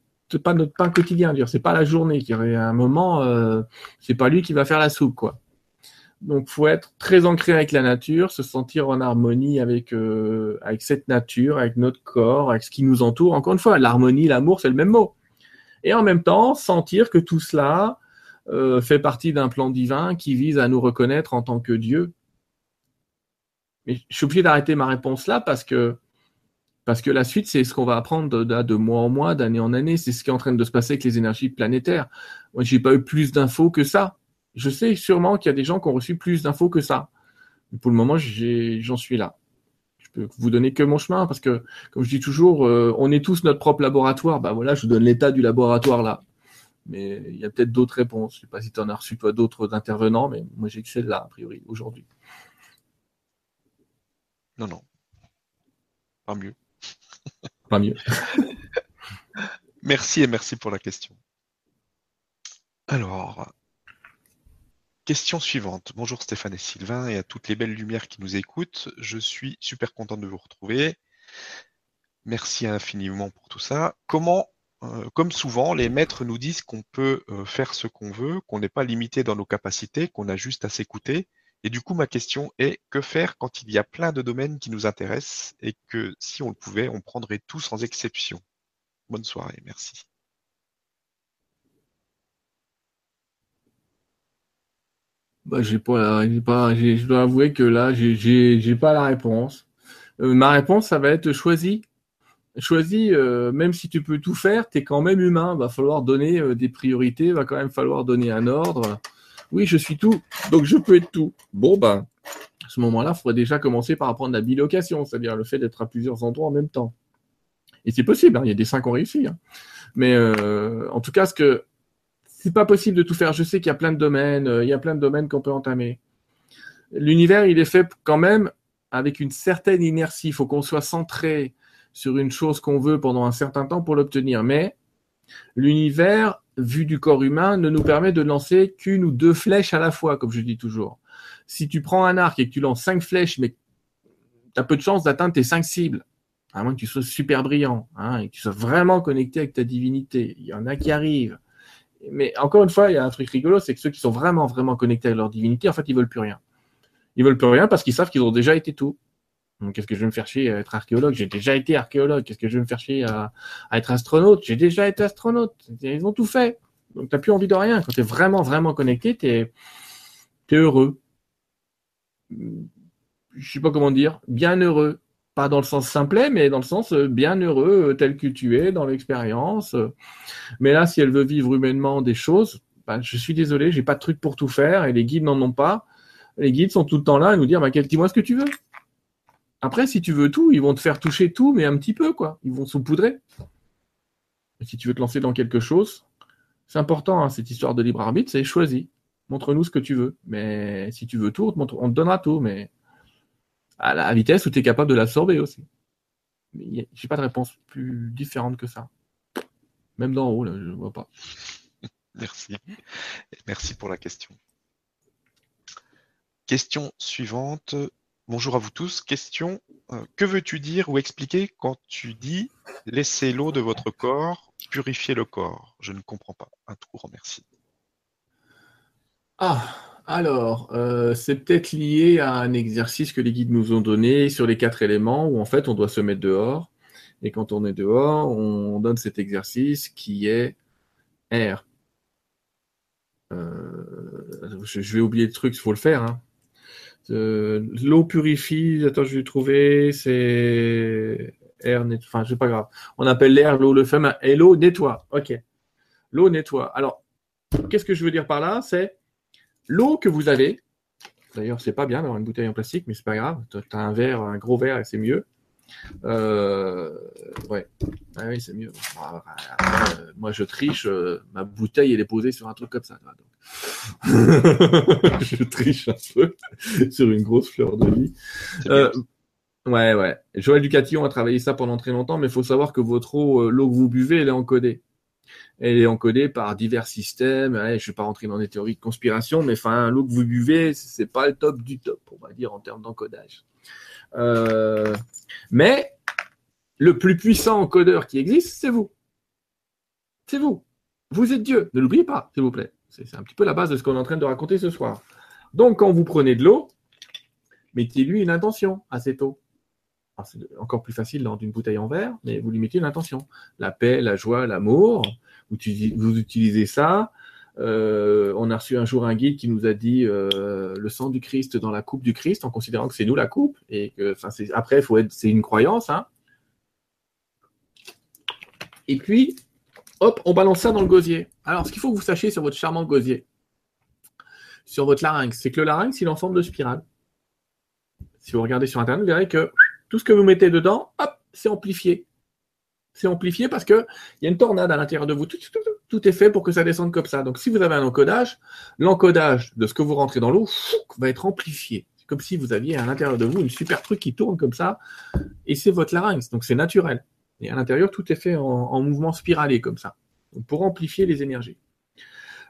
pas notre pain quotidien. C'est pas la journée. Qui aurait un moment, euh, c'est pas lui qui va faire la soupe quoi. Donc, faut être très ancré avec la nature, se sentir en harmonie avec euh, avec cette nature, avec notre corps, avec ce qui nous entoure. Encore une fois, l'harmonie, l'amour, c'est le même mot. Et en même temps, sentir que tout cela euh, fait partie d'un plan divin qui vise à nous reconnaître en tant que Dieu. Mais je suis obligé d'arrêter ma réponse là parce que parce que la suite, c'est ce qu'on va apprendre de, de, mois en mois, d'année en année. C'est ce qui est en train de se passer avec les énergies planétaires. Moi, j'ai pas eu plus d'infos que ça. Je sais sûrement qu'il y a des gens qui ont reçu plus d'infos que ça. pour le moment, j'en suis là. Je peux vous donner que mon chemin parce que, comme je dis toujours, euh, on est tous notre propre laboratoire. Bah voilà, je vous donne l'état du laboratoire là. Mais il y a peut-être d'autres réponses. Je ne sais pas si tu en as reçu toi d'autres intervenants, mais moi j'ai que celle-là, a priori, aujourd'hui. Non, non. Pas mieux. Pas mieux. merci et merci pour la question. Alors, question suivante. Bonjour Stéphane et Sylvain et à toutes les belles lumières qui nous écoutent. Je suis super content de vous retrouver. Merci infiniment pour tout ça. Comment, euh, comme souvent, les maîtres nous disent qu'on peut euh, faire ce qu'on veut, qu'on n'est pas limité dans nos capacités, qu'on a juste à s'écouter. Et du coup, ma question est, que faire quand il y a plein de domaines qui nous intéressent et que si on le pouvait, on prendrait tout sans exception? Bonne soirée, merci. Bah, j'ai je dois avouer que là, j'ai pas la réponse. Euh, ma réponse, ça va être choisi. Choisis, euh, même si tu peux tout faire, tu es quand même humain. Va falloir donner euh, des priorités, va quand même falloir donner un ordre. Oui, je suis tout, donc je peux être tout. Bon, ben, à ce moment-là, il faudrait déjà commencer par apprendre la bilocation, c'est-à-dire le fait d'être à plusieurs endroits en même temps. Et c'est possible, hein, il y a des saints qui ont réussi. Hein. Mais en tout cas, ce que c'est pas possible de tout faire. Je sais qu'il y a plein de domaines, euh, il y a plein de domaines qu'on peut entamer. L'univers, il est fait quand même avec une certaine inertie. Il faut qu'on soit centré sur une chose qu'on veut pendant un certain temps pour l'obtenir. Mais l'univers, vu du corps humain, ne nous permet de lancer qu'une ou deux flèches à la fois, comme je dis toujours. Si tu prends un arc et que tu lances cinq flèches, mais tu as peu de chances d'atteindre tes cinq cibles, à moins que tu sois super brillant hein, et que tu sois vraiment connecté avec ta divinité. Il y en a qui arrivent mais encore une fois, il y a un truc rigolo, c'est que ceux qui sont vraiment, vraiment connectés à leur divinité, en fait, ils veulent plus rien. Ils veulent plus rien parce qu'ils savent qu'ils ont déjà été tout. Qu'est-ce que je vais me faire chier à être archéologue? J'ai déjà été archéologue. Qu'est-ce que je vais me faire chier à, être astronaute? J'ai déjà été astronaute. Ils ont tout fait. Donc, tu n'as plus envie de rien. Quand tu es vraiment, vraiment connecté, tu es, es heureux. Je sais pas comment dire. Bien heureux pas dans le sens simplet, mais dans le sens euh, bien heureux euh, tel que tu es dans l'expérience. Mais là, si elle veut vivre humainement des choses, ben, je suis désolé, j'ai pas de truc pour tout faire et les guides n'en ont pas. Les guides sont tout le temps là à nous dire, bah, dis-moi ce que tu veux. Après, si tu veux tout, ils vont te faire toucher tout, mais un petit peu, quoi. Ils vont saupoudrer. Et si tu veux te lancer dans quelque chose, c'est important, hein, cette histoire de libre arbitre, c'est choisi. Montre-nous ce que tu veux. Mais si tu veux tout, on on te donnera tout, mais à la vitesse où tu es capable de l'absorber aussi. Mais j'ai pas de réponse plus différente que ça. Même d'en haut, là, je vois pas. Merci. Merci pour la question. Question suivante. Bonjour à vous tous. Question euh, que veux-tu dire ou expliquer quand tu dis laissez l'eau de votre corps purifier le corps Je ne comprends pas. Un tout grand merci. Ah, alors, euh, c'est peut-être lié à un exercice que les guides nous ont donné sur les quatre éléments où en fait on doit se mettre dehors. Et quand on est dehors, on donne cet exercice qui est air. Euh, je, vais oublier le truc, il faut le faire. Hein. Euh, l'eau purifie, attends, je vais trouver, c'est air, net... enfin, c'est pas grave. On appelle l'air l'eau le femme et l'eau nettoie. Ok. L'eau nettoie. Alors, qu'est-ce que je veux dire par là? C'est L'eau que vous avez, d'ailleurs, c'est pas bien d'avoir une bouteille en plastique, mais c'est pas grave. Tu as un verre, un gros verre et c'est mieux. Euh, ouais, ah oui, c'est mieux. Euh, moi, je triche. Euh, ma bouteille, elle est posée sur un truc comme ça. je triche un peu sur une grosse fleur de vie. ouais, ouais. Joël Ducatillon a travaillé ça pendant très longtemps, mais il faut savoir que votre eau, l'eau que vous buvez, elle est encodée elle est encodée par divers systèmes. je ne vais pas rentrer dans des théories de conspiration, mais l'eau que vous buvez, c'est pas le top du top, on va dire, en termes d'encodage. Euh, mais le plus puissant encodeur qui existe, c'est vous. C'est vous. Vous êtes Dieu. Ne l'oubliez pas, s'il vous plaît. C'est un petit peu la base de ce qu'on est en train de raconter ce soir. Donc, quand vous prenez de l'eau, mettez-lui une intention à cette eau. C'est encore plus facile dans une bouteille en verre, mais vous lui mettez une intention. La paix, la joie, l'amour, vous, utilisez ça. Euh, on a reçu un jour un guide qui nous a dit euh, le sang du Christ dans la coupe du Christ, en considérant que c'est nous la coupe et que, après, c'est une croyance, hein. Et puis, hop, on balance ça dans le gosier. Alors, ce qu'il faut que vous sachiez sur votre charmant gosier, sur votre larynx, c'est que le larynx, il est en forme de spirale. Si vous regardez sur Internet, vous verrez que tout ce que vous mettez dedans, hop, c'est amplifié. C'est amplifié parce qu'il y a une tornade à l'intérieur de vous. Tout, est fait pour que ça descende comme ça. Donc si vous avez un encodage, l'encodage de ce que vous rentrez dans l'eau va être amplifié. C'est comme si vous aviez à l'intérieur de vous une super truc qui tourne comme ça. Et c'est votre larynx. Donc c'est naturel. Et à l'intérieur, tout est fait en, mouvement spiralé comme ça. pour amplifier les énergies.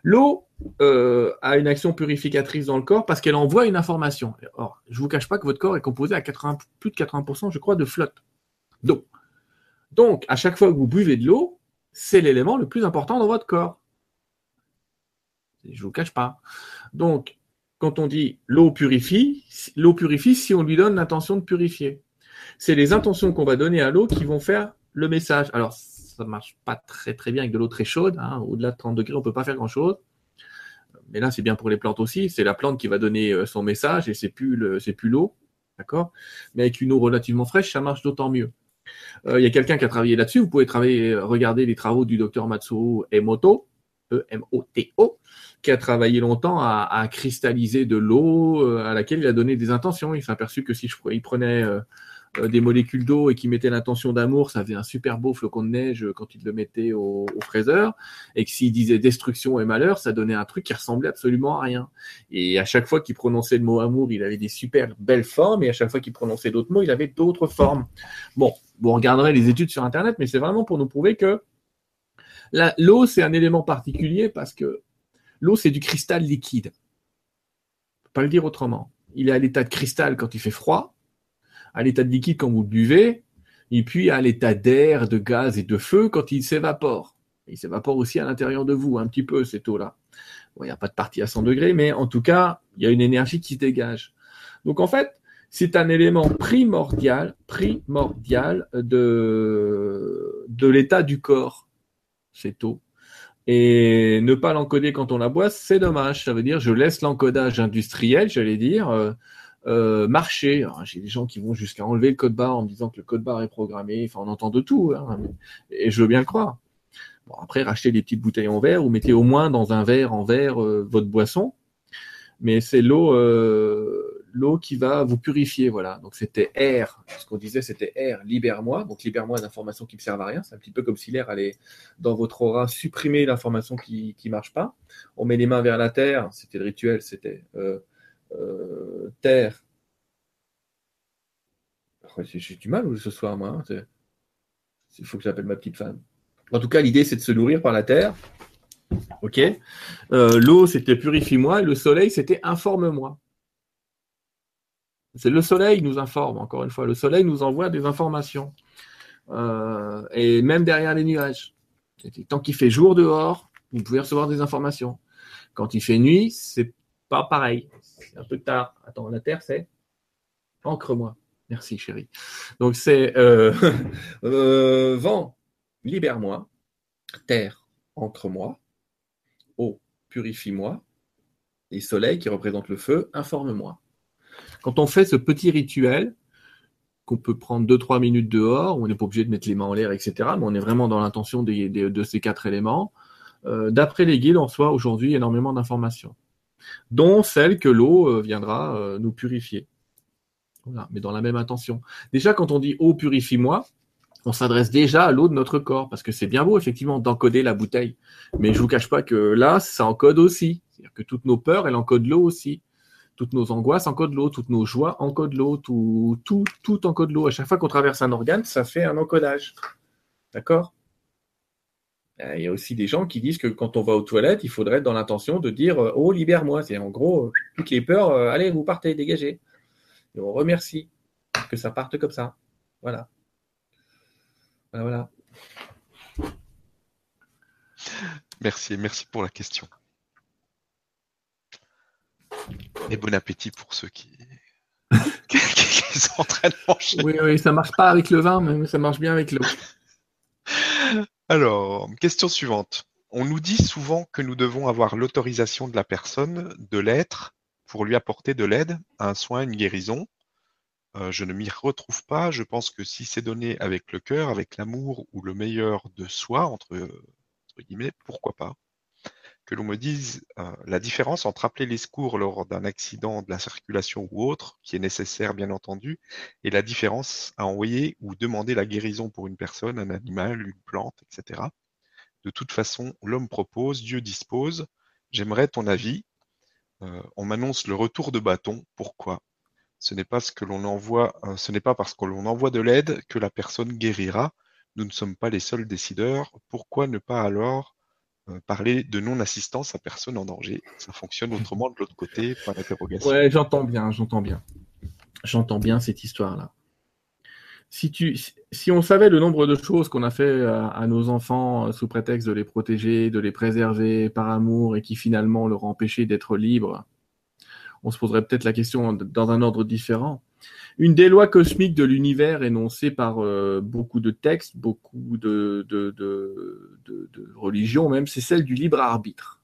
L'eau euh, a une action purificatrice dans le corps parce qu'elle envoie une information. Or, je vous cache pas que votre corps est composé à 80, plus de 80%, je crois, de flotte, d'eau. Donc, à chaque fois que vous buvez de l'eau, c'est l'élément le plus important dans votre corps. Je vous cache pas. Donc, quand on dit l'eau purifie, l'eau purifie si on lui donne l'intention de purifier. C'est les intentions qu'on va donner à l'eau qui vont faire le message. Alors, ça marche pas très très bien avec de l'eau très chaude. Hein. Au-delà de 30 degrés, on peut pas faire grand-chose. Mais là, c'est bien pour les plantes aussi. C'est la plante qui va donner euh, son message et c'est plus c'est plus l'eau, d'accord? Mais avec une eau relativement fraîche, ça marche d'autant mieux. Euh, il y a quelqu'un qui a travaillé là-dessus. Vous pouvez euh, regarder les travaux du docteur Matsuro Emoto, E-M-O-T-O, qui a travaillé longtemps à, cristalliser de l'eau à laquelle il a donné des intentions. Il s'est aperçu que si je, il prenait des molécules d'eau et qui mettaient l'intention d'amour, ça faisait un super beau flocon de neige quand il le mettait au, fraiseur. Et que s'il disait destruction et malheur, ça donnait un truc qui ressemblait absolument à rien. Et à chaque fois qu'il prononçait le mot amour, il avait des super belles formes. Et à chaque fois qu'il prononçait d'autres mots, il avait d'autres formes. Bon, vous regarderez les études sur Internet, mais c'est vraiment pour nous prouver que l'eau, c'est un élément particulier parce que l'eau, c'est du cristal liquide. pas le dire autrement. Il est à l'état de cristal quand il fait froid à l'état de liquide quand vous buvez, et puis à l'état d'air, de gaz et de feu quand il s'évapore. Il s'évapore aussi à l'intérieur de vous, un petit peu, cette eau-là. il n'y a pas de partie à 100 degrés, mais en tout cas, il y a une énergie qui se dégage. Donc en fait, c'est un élément primordial, primordial de, de l'état du corps, cette eau. Et ne pas l'encoder quand on la boit, c'est dommage. Ça veut dire, je laisse l'encodage industriel, j'allais dire, euh, marcher. J'ai des gens qui vont jusqu'à enlever le code barre en me disant que le code barre est programmé. Enfin, on entend de tout, hein, et je veux bien le croire. Bon, après, rachetez des petites bouteilles en verre ou mettez au moins dans un verre en verre euh, votre boisson. Mais c'est l'eau, euh, l'eau qui va vous purifier, voilà. Donc c'était air. Ce qu'on disait, c'était air. Libère-moi. Donc libère-moi d'informations qui me servent à rien. C'est un petit peu comme si l'air allait dans votre aura supprimer l'information qui qui marche pas. On met les mains vers la terre. C'était le rituel. C'était euh, terre. J'ai du mal ce soir, moi. Hein, Il faut que j'appelle ma petite femme. En tout cas, l'idée, c'est de se nourrir par la terre. Ok. Euh, l'eau, c'était purifie-moi. Le soleil, c'était informe-moi. C'est le soleil qui nous informe, encore une fois. Le soleil nous envoie des informations. Euh, et même derrière les nuages. Tant qu'il fait jour dehors, vous pouvez recevoir des informations. Quand il fait nuit, c'est pas pareil un peu tard. Attends, la Terre, c'est Encre-moi. Merci, chérie. Donc, c'est euh, euh, vent, libère-moi. Terre, encre-moi. Eau, purifie-moi. Et soleil, qui représente le feu, informe-moi. Quand on fait ce petit rituel, qu'on peut prendre 2-3 minutes dehors, on n'est pas obligé de mettre les mains en l'air, etc., mais on est vraiment dans l'intention de ces quatre éléments. Euh, d'après les guides, on reçoit aujourd'hui énormément d'informations dont celle que l'eau euh, viendra euh, nous purifier. Mais dans la même intention. Déjà, quand on dit eau purifie-moi, on s'adresse déjà à l'eau de notre corps, parce que c'est bien beau, effectivement, d'encoder la bouteille. Mais je vous cache pas que là, ça encode aussi. C'est-à-dire que toutes nos peurs, elles encodent l'eau aussi. Toutes nos angoisses encodent l'eau, toutes nos joies encodent l'eau, tout, tout, tout encode l'eau. À chaque fois qu'on traverse un organe, ça fait un encodage. D'accord? Il y a aussi des gens qui disent que quand on va aux toilettes, il faudrait être dans l'intention de dire euh, Oh, libère-moi. C'est en gros, euh, toutes les peurs, allez, vous partez, dégagez. Et on remercie que ça parte comme ça. Voilà. Voilà, Merci, merci pour la question. Et bon appétit pour ceux qui, qui, sont en train de manger. Oui, oui, ça marche pas avec le vin, mais ça marche bien avec l'eau. Alors, question suivante. On nous dit souvent que nous devons avoir l'autorisation de la personne, de l'être, pour lui apporter de l'aide, un soin, une guérison. Euh, je ne m'y retrouve pas. Je pense que si c'est donné avec le cœur, avec l'amour ou le meilleur de soi, entre, guillemets, pourquoi pas que l'on me dise euh, la différence entre appeler les secours lors d'un accident de la circulation ou autre, qui est nécessaire bien entendu, et la différence à envoyer ou demander la guérison pour une personne, un animal, une plante, etc. De toute façon, l'homme propose, Dieu dispose. J'aimerais ton avis. Euh, on m'annonce le retour de bâton. Pourquoi? Euh, ce n'est pas parce que l'on envoie de l'aide que la personne guérira. Nous ne sommes pas les seuls décideurs. Pourquoi ne pas alors euh, parler de non-assistance à personne en danger Ça fonctionne autrement de l'autre côté, par interrogation. Ouais, j'entends bien, j'entends bien. J'entends bien cette histoire-là si, tu, si on savait le nombre de choses qu'on a fait à, nos enfants euh, sous prétexte de les protéger, de les préserver par amour et qui finalement leur empêchaient d'être libres, on se poserait peut-être la question dans un ordre différent. Une des lois cosmiques de l'univers énoncées par euh, beaucoup de textes, beaucoup de, de religions même, c'est celle du libre arbitre.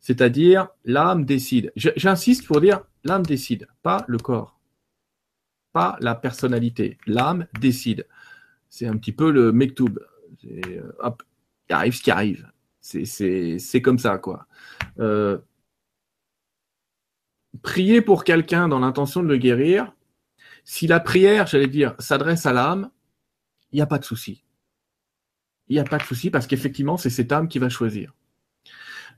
C'est-à-dire l'âme décide. J'insiste pour dire l'âme décide, pas le corps pas la personnalité. L'âme décide. C'est un petit peu le mektoub. Euh, hop, il arrive ce qui arrive. C'est comme ça, quoi. Euh, prier pour quelqu'un dans l'intention de le guérir, si la prière, j'allais dire, s'adresse à l'âme, il n'y a pas de souci. Il n'y a pas de souci parce qu'effectivement, c'est cette âme qui va choisir.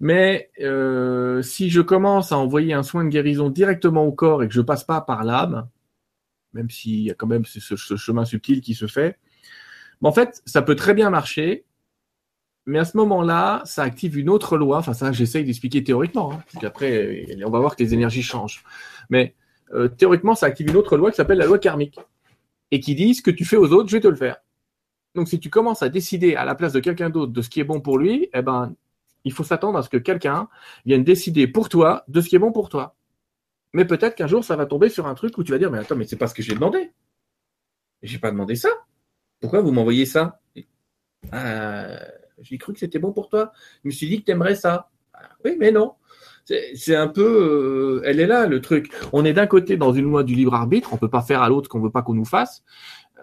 Mais euh, si je commence à envoyer un soin de guérison directement au corps et que je passe pas par l'âme, même s'il y a quand même ce, chemin subtil qui se fait. En fait, ça peut très bien marcher, mais à ce moment-là, ça active une autre loi. Enfin, ça, j'essaye d'expliquer théoriquement. Hein, après, on va voir que les énergies changent. Mais euh, théoriquement, ça active une autre loi qui s'appelle la loi karmique et qui dit ce que tu fais aux autres, je vais te le faire. Donc, si tu commences à décider à la place de quelqu'un d'autre de ce qui est bon pour lui, eh ben, il faut s'attendre à ce que quelqu'un vienne décider pour toi de ce qui est bon pour toi. Mais peut-être qu'un jour, ça va tomber sur un truc où tu vas dire, mais attends, mais c'est pas ce que j'ai demandé. J'ai pas demandé ça. Pourquoi vous m'envoyez ça? Ah, J'ai cru que c'était bon pour toi. Je me suis dit que tu aimerais ça. Ah, oui, mais non. C'est un peu, euh, elle est là le truc. On est d'un côté dans une loi du libre arbitre, on peut pas faire à l'autre qu'on veut pas qu'on nous fasse.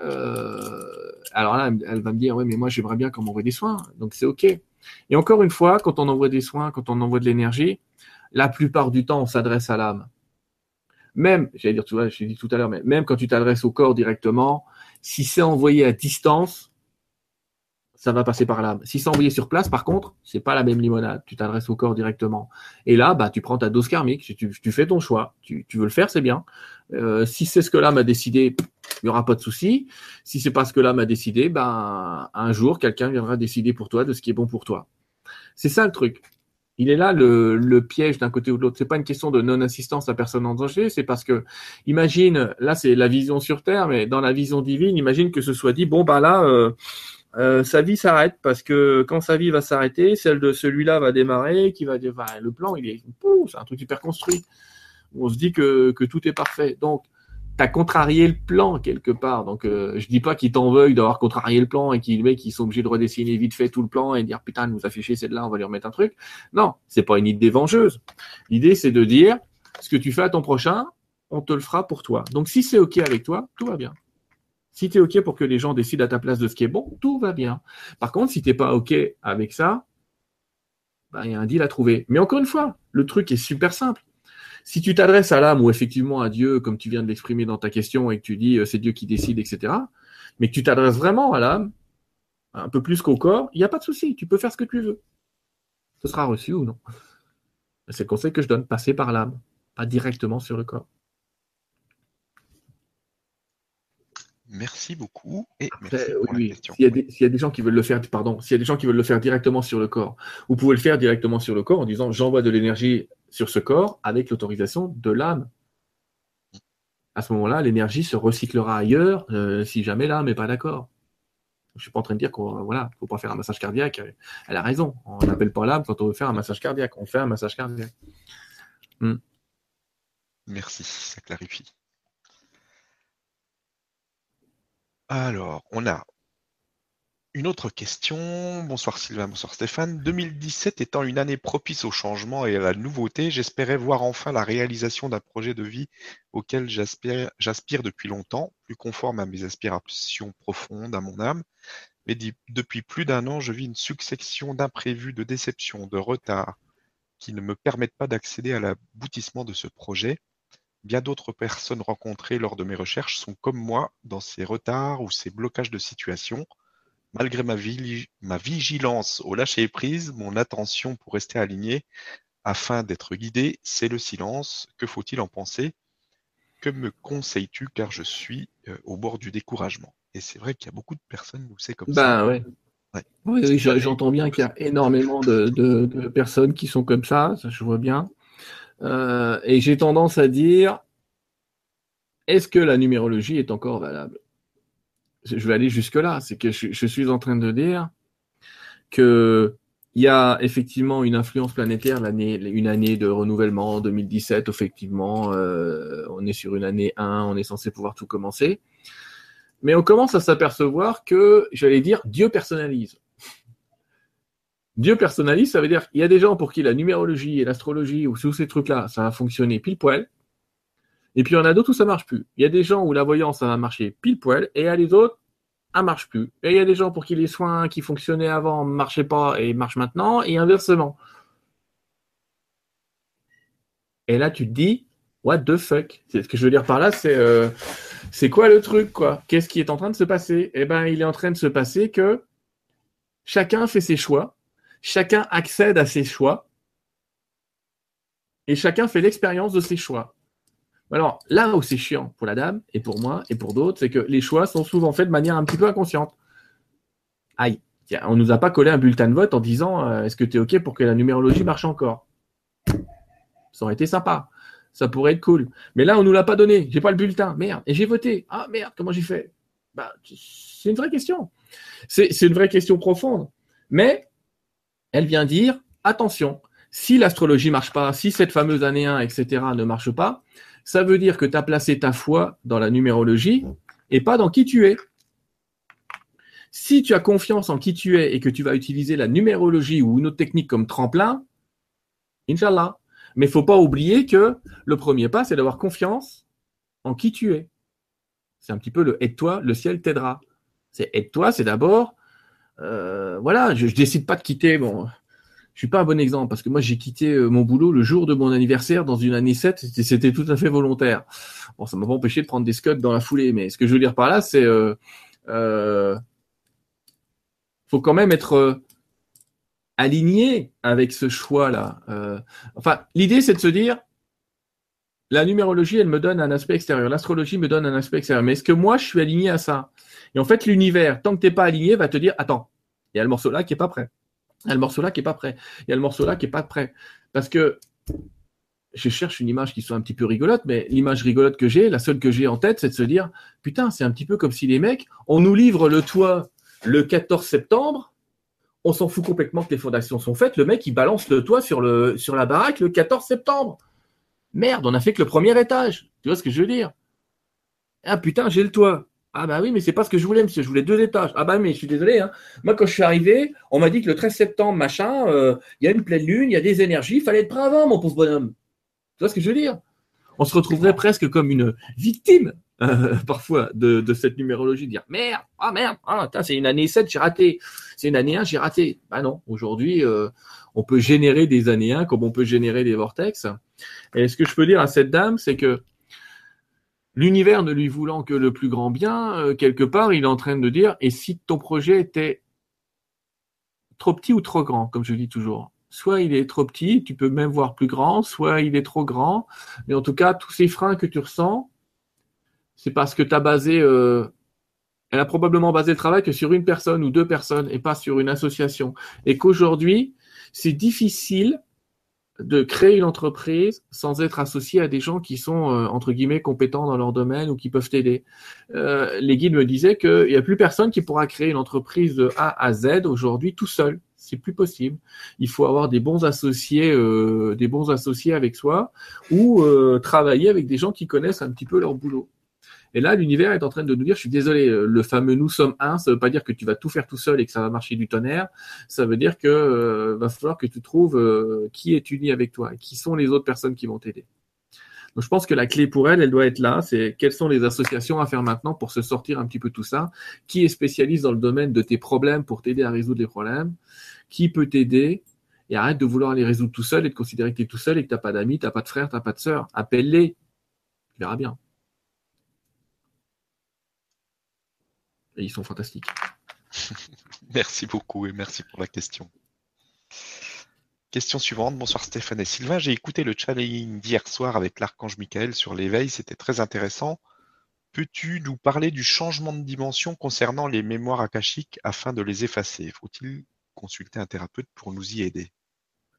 Euh, alors là, elle va me dire, oui, mais moi j'aimerais bien qu'on m'envoie des soins, donc c'est ok. Et encore une fois, quand on envoie des soins, quand on envoie de l'énergie, la plupart du temps, on s'adresse à l'âme. Même, j'allais dire, je dit tout à l'heure, mais même quand tu t'adresses au corps directement, si c'est envoyé à distance, ça va passer par l'âme. Si c'est envoyé sur place, par contre, c'est pas la même limonade. Tu t'adresses au corps directement. Et là, bah, tu prends ta dose karmique. Tu, fais ton choix. Tu, tu, veux le faire, c'est bien. Euh, si c'est ce que l'âme a décidé, il y aura pas de souci. Si c'est pas ce que l'âme a décidé, ben, un jour, quelqu'un viendra décider pour toi de ce qui est bon pour toi. C'est ça le truc. Il est là le, piège d'un côté ou de l'autre. C'est pas une question de non-assistance à personne en danger, c'est parce que, imagine, là c'est la vision sur Terre, mais dans la vision divine, imagine que ce soit dit, bon bah là, euh, euh, sa vie s'arrête parce que quand sa vie va s'arrêter, celle de celui-là va démarrer, qui va dire, le plan il est, c'est un truc hyper construit. On se dit que, que tout est parfait. Donc t'as contrarié le plan quelque part. Donc euh, je dis pas qu'ils t'en veuillent d'avoir contrarié le plan et qu'ils mec ils sont obligés de redessiner vite fait tout le plan et dire putain nous a fait chier c'est de là on va lui remettre un truc. Non, c'est pas une idée vengeuse. L'idée c'est de dire ce que tu fais à ton prochain, on te le fera pour toi. Donc si c'est ok avec toi, tout va bien. Si tu es ok pour que les gens décident à ta place de ce qui est bon, tout va bien. Par contre, si t'es pas ok avec ça, il y a un deal à trouver. Mais encore une fois, le truc est super simple si tu t'adresses à l'âme ou effectivement à Dieu, comme tu viens de l'exprimer dans ta question, et que tu dis euh, c'est Dieu qui décide, etc., mais que tu t'adresses vraiment à l'âme, un peu plus qu'au corps, il n'y a pas de souci, tu peux faire ce que tu veux. Ce sera reçu ou non. C'est le conseil que je donne, passer par l'âme, pas directement sur le corps. Merci beaucoup. Et oui, S'il y, a des gens qui veulent le faire, pardon, s'il y a des gens qui veulent le faire directement sur le corps, vous pouvez le faire directement sur le corps en disant j'envoie de l'énergie sur ce corps avec l'autorisation de l'âme. À ce moment-là, l'énergie se recyclera ailleurs euh, si jamais l'âme n'est pas d'accord. Je ne suis pas en train de dire qu'il voilà, faut pas faire un massage cardiaque. Elle a raison. On n'appelle pas l'âme quand on veut faire un massage cardiaque. On fait un massage cardiaque. Hmm. Merci, ça clarifie. Alors, on a une autre question. Bonsoir Sylvain, bonsoir Stéphane. 2017 étant une année propice au changement et à la nouveauté, j'espérais voir enfin la réalisation d'un projet de vie auquel j'aspire depuis longtemps, plus conforme à mes aspirations profondes, à mon âme. mais depuis plus d'un an, je vis une succession d'imprévus, de déceptions, de retards qui ne me permettent pas d'accéder à l'aboutissement de ce projet. Bien d'autres personnes rencontrées lors de mes recherches sont comme moi dans ces retards ou ces blocages de situation. Malgré ma, ma vigilance au lâcher-prise, mon attention pour rester aligné afin d'être guidé, c'est le silence. Que faut-il en penser? Que me conseilles-tu? Car je suis euh, au bord du découragement Et c'est vrai qu'il y a beaucoup de personnes où c'est comme ça. Ben ouais. Oui, j'entends bien qu'il y a énormément de, personnes qui sont comme ça, ça je vois bien. Euh, et j'ai tendance à dire, est-ce que la numérologie est encore valable? Je vais aller jusque-là, c'est que je, suis en train de dire que il y a effectivement une influence planétaire, l'année, une année de renouvellement, 2017, effectivement, euh, on est sur une année 1, on est censé pouvoir tout commencer. Mais on commence à s'apercevoir que, j'allais dire, Dieu personnalise. Dieu personnalise, ça veut dire qu'il y a des gens pour qui la numérologie et l'astrologie ou tous ces trucs-là, ça va fonctionner pile poil. Et puis il y en a d'autres où ça marche plus. Il y a des gens où la voyance, ça va marcher pile poil, et il y a les autres, ça marche plus. Et il y a des gens pour qui les soins qui fonctionnaient avant ne marchaient pas et marchent maintenant, et inversement. Et là, tu te dis, what the fuck? Ce que je veux dire par là, c'est euh, c'est quoi le truc, quoi? Qu'est-ce qui est en train de se passer? Eh ben, il est en train de se passer que chacun fait ses choix, chacun accède à ses choix, et chacun fait l'expérience de ses choix. Alors, là où c'est chiant pour la dame, et pour moi, et pour d'autres, c'est que les choix sont souvent faits de manière un petit peu inconsciente. Aïe, on nous a pas collé un bulletin de vote en disant euh, est-ce que tu es OK pour que la numérologie marche encore? Ça aurait été sympa. Ça pourrait être cool. Mais là, on nous l'a pas donné. J'ai pas le bulletin. Merde. Et j'ai voté. Ah merde, comment j'ai fait? Bah, C'est une vraie question. C'est une vraie question profonde. Mais elle vient dire attention, si l'astrologie marche pas, si cette fameuse année 1, etc., ne marche pas, ça veut dire que tu as placé ta foi dans la numérologie et pas dans qui tu es. Si tu as confiance en qui tu es et que tu vas utiliser la numérologie ou une autre technique comme tremplin, Inch'Allah. Mais faut pas oublier que le premier pas, c'est d'avoir confiance en qui tu es. C'est un petit peu le aide-toi, le ciel t'aidera. C'est aide-toi, c'est d'abord, euh, voilà, je, ne décide pas de quitter, bon, je suis pas un bon exemple parce que moi j'ai quitté euh, mon boulot le jour de mon anniversaire dans une année 7, c'était tout à fait volontaire. Bon, ça m'a pas empêché de prendre des scuds dans la foulée, mais ce que je veux dire par là, c'est euh, euh, faut quand même être euh, aligné avec ce choix-là. enfin, l'idée c'est de se dire la numérologie, elle me donne un aspect extérieur, l'astrologie me donne un aspect extérieur, mais est-ce que moi je suis aligné à ça? Et en fait, l'univers, tant que t'es pas aligné, va te dire attends, il y a le morceau là qui est pas prêt. Il y a le morceau là qui est pas prêt. Il y a le morceau là qui est pas prêt. Parce que je cherche une image qui soit un petit peu rigolote, mais l'image rigolote que j'ai, la seule que j'ai en tête, c'est de se dire, putain, c'est un petit peu comme si les mecs, on nous livre le toit le 14 septembre, on s'en fout complètement que les fondations sont faites, le mec, il balance le toit sur, sur la baraque le 14 septembre. Merde, on a fait que le premier étage. Tu vois ce que je veux dire? Ah putain, j'ai le toit. Ah bah oui, mais c'est pas ce que je voulais, monsieur. Je voulais deux étages. Ah bah mais je suis désolé. Hein. Moi, quand je suis arrivé, on m'a dit que le 13 septembre, machin, euh, il y a une pleine lune, il y a des énergies, il fallait être prêt avant, mon pauvre bonhomme. Tu vois ce que je veux dire? On se retrouverait presque comme une victime euh, parfois de, de, cette numérologie, dire merde, ah merde, ah c'est une année 7, j'ai raté. C'est une année 1, j'ai raté. Bah non, aujourd'hui, euh, on peut générer des années 1 comme on peut générer des vortex. Et ce que je peux dire à cette dame, c'est que l'univers ne lui voulant que le plus grand bien, euh, quelque part, il est en train de dire, et si ton projet était trop petit ou trop grand, comme je dis toujours Soit il est trop petit, tu peux même voir plus grand, soit il est trop grand, mais en tout cas, tous ces freins que tu ressens, c'est parce que tu as basé, euh, elle a probablement basé le travail que sur une personne ou deux personnes et pas sur une association. Et qu'aujourd'hui, c'est difficile de créer une entreprise sans être associé à des gens qui sont euh, entre guillemets compétents dans leur domaine ou qui peuvent t'aider. Euh, les guides me disaient qu'il n'y a plus personne qui pourra créer une entreprise de A à Z aujourd'hui tout seul. C'est plus possible. Il faut avoir des bons associés, euh, des bons associés avec soi ou travailler avec des gens qui connaissent un petit peu leur boulot. Et là, l'univers est en train de nous dire, je suis désolé, euh, le fameux nous sommes un, ça veut pas dire que tu vas tout faire tout seul et que ça va marcher du tonnerre. Ça veut dire que euh, va falloir que tu trouves euh, qui est uni avec toi et qui sont les autres personnes qui vont t'aider. Donc je pense que la clé pour elle, elle doit être là. C'est quelles sont les associations à faire maintenant pour se sortir un petit peu tout ça. Qui est spécialiste dans le domaine de tes problèmes pour t'aider à résoudre les problèmes? Qui peut t'aider? Et arrête de vouloir les résoudre tout seul et de considérer que tu es tout seul et que tu n'as pas d'amis, tu n'as pas de frère, tu n'as pas de sœur. Appelle-les. Tu verras bien. Et ils sont fantastiques. merci beaucoup et merci pour la question. Question suivante. Bonsoir Stéphane et Sylvain. J'ai écouté le challenge d'hier soir avec l'archange Michael sur l'éveil. C'était très intéressant. Peux-tu nous parler du changement de dimension concernant les mémoires akashiques afin de les effacer? Faut-il consulter un thérapeute pour nous y aider?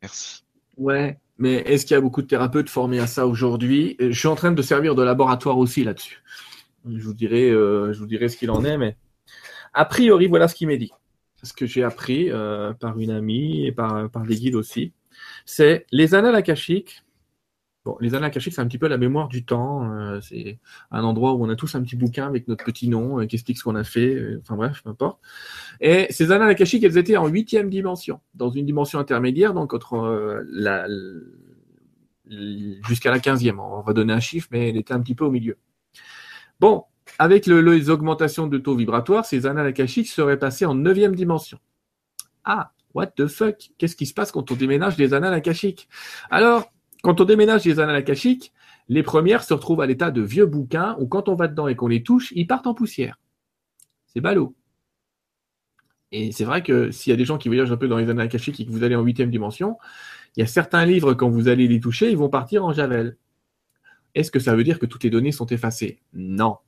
Merci. Ouais, mais est-ce qu'il y a beaucoup de thérapeutes formés à ça aujourd'hui? Je suis en train de servir de laboratoire aussi là-dessus. Je vous dirai, euh, je vous dirai ce qu'il en est, mais a priori, voilà ce qu'il m'est dit ce que j'ai appris euh, par une amie et par, par des guides aussi, c'est les annales akashiques. Bon, les annales akashiques, c'est un petit peu la mémoire du temps. Euh, c'est un endroit où on a tous un petit bouquin avec notre petit nom euh, qui explique ce qu'on a fait. enfin bref, peu importe. Et ces annales akashiques, elles étaient en huitième dimension, dans une dimension intermédiaire, donc entre la, jusqu'à la quinzième. On va donner un chiffre, mais elle était un petit peu au milieu. Bon, avec les augmentations de taux vibratoires, ces annales akashiques seraient passées en neuvième dimension. Ah, what the fuck? Qu'est-ce qui se passe quand on déménage des annales akashiques? Alors, quand on déménage des annales akashiques, les premières se retrouvent à l'état de vieux bouquins où quand on va dedans et qu'on les touche, ils partent en poussière. C'est ballot. Et c'est vrai que s'il y a des gens qui voyagent un peu dans les annales akashiques et que vous allez en huitième dimension, il y a certains livres, quand vous allez les toucher, ils vont partir en javel. Est-ce que ça veut dire que toutes les données sont effacées? Non.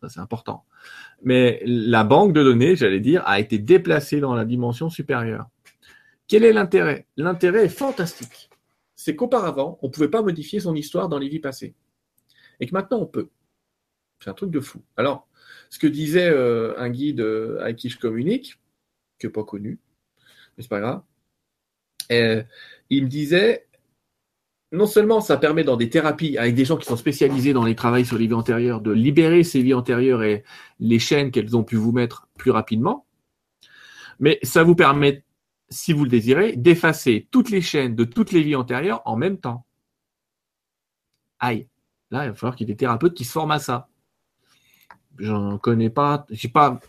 Ça, c'est important. Mais la banque de données, j'allais dire, a été déplacée dans la dimension supérieure. Quel est l'intérêt? L'intérêt est fantastique. C'est qu'auparavant, on ne pouvait pas modifier son histoire dans les vies passées. Et que maintenant, on peut. C'est un truc de fou. Alors, ce que disait euh, un guide euh, avec qui je communique, que pas connu, mais c'est pas grave, euh, il me disait non seulement ça permet dans des thérapies avec des gens qui sont spécialisés dans les travaux sur les vies antérieures de libérer ces vies antérieures et les chaînes qu'elles ont pu vous mettre plus rapidement, mais ça vous permet, si vous le désirez, d'effacer toutes les chaînes de toutes les vies antérieures en même temps. Aïe. Là, il va falloir qu'il y ait des thérapeutes qui se forment à ça. J'en connais pas, j'ai pas,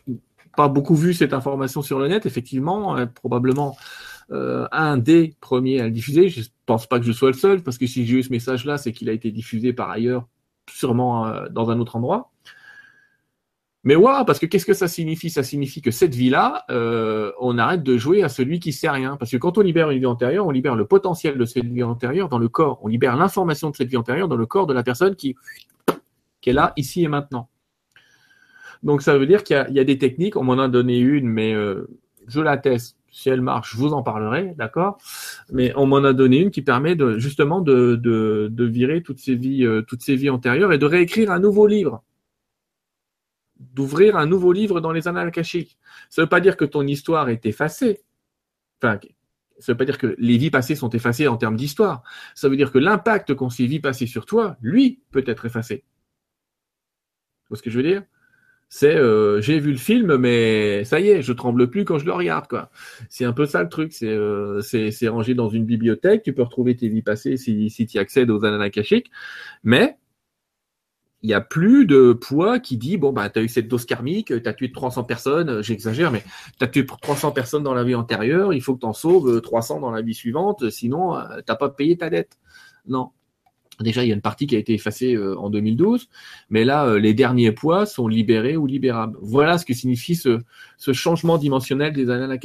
pas beaucoup vu cette information sur le net, effectivement, euh, probablement euh, un des premiers à le diffuser. Je pense pas que je sois le seul, parce que si j'ai eu ce message-là, c'est qu'il a été diffusé par ailleurs, sûrement euh, dans un autre endroit. Mais ouais, parce que qu'est-ce que ça signifie? Ça signifie que cette vie-là, euh, on arrête de jouer à celui qui sait rien. Parce que quand on libère une vie antérieure, on libère le potentiel de cette vie antérieure dans le corps. On libère l'information de cette vie antérieure dans le corps de la personne qui, qui est là, ici et maintenant. Donc ça veut dire qu'il y, a des techniques. On m'en a donné une, mais je la teste si elle marche, je vous en parlerai, d'accord? Mais on m'en a donné une qui permet de justement de, virer toutes ces vies, euh, toutes ces vies antérieures et de réécrire un nouveau livre, d'ouvrir un nouveau livre dans les annales akashiques. Ça ne veut pas dire que ton histoire est effacée. Enfin, ça ne veut pas dire que les vies passées sont effacées en termes d'histoire. Ça veut dire que l'impact qu'ont ces vies passées sur toi, lui, peut être effacé. Vous voyez ce que je veux dire? C'est euh, j'ai vu le film, mais ça y est, je tremble plus quand je le regarde, quoi. C'est un peu ça le truc. C'est euh, c'est rangé dans une bibliothèque. Tu peux retrouver tes vies passées si si tu accèdes aux annales akashiques, mais il y a plus de poids qui dit bon bah as eu cette dose karmique, tu as tué 300 personnes, j'exagère, mais tu as tué 300 personnes dans la vie antérieure, il faut que tu en sauves 300 dans la vie suivante, sinon euh, t'as pas payé ta dette. Non, Déjà, il y a une partie qui a été effacée euh, en 2012, mais là, euh, les derniers poids sont libérés ou libérables. Voilà ce que signifie ce, changement dimensionnel des annales.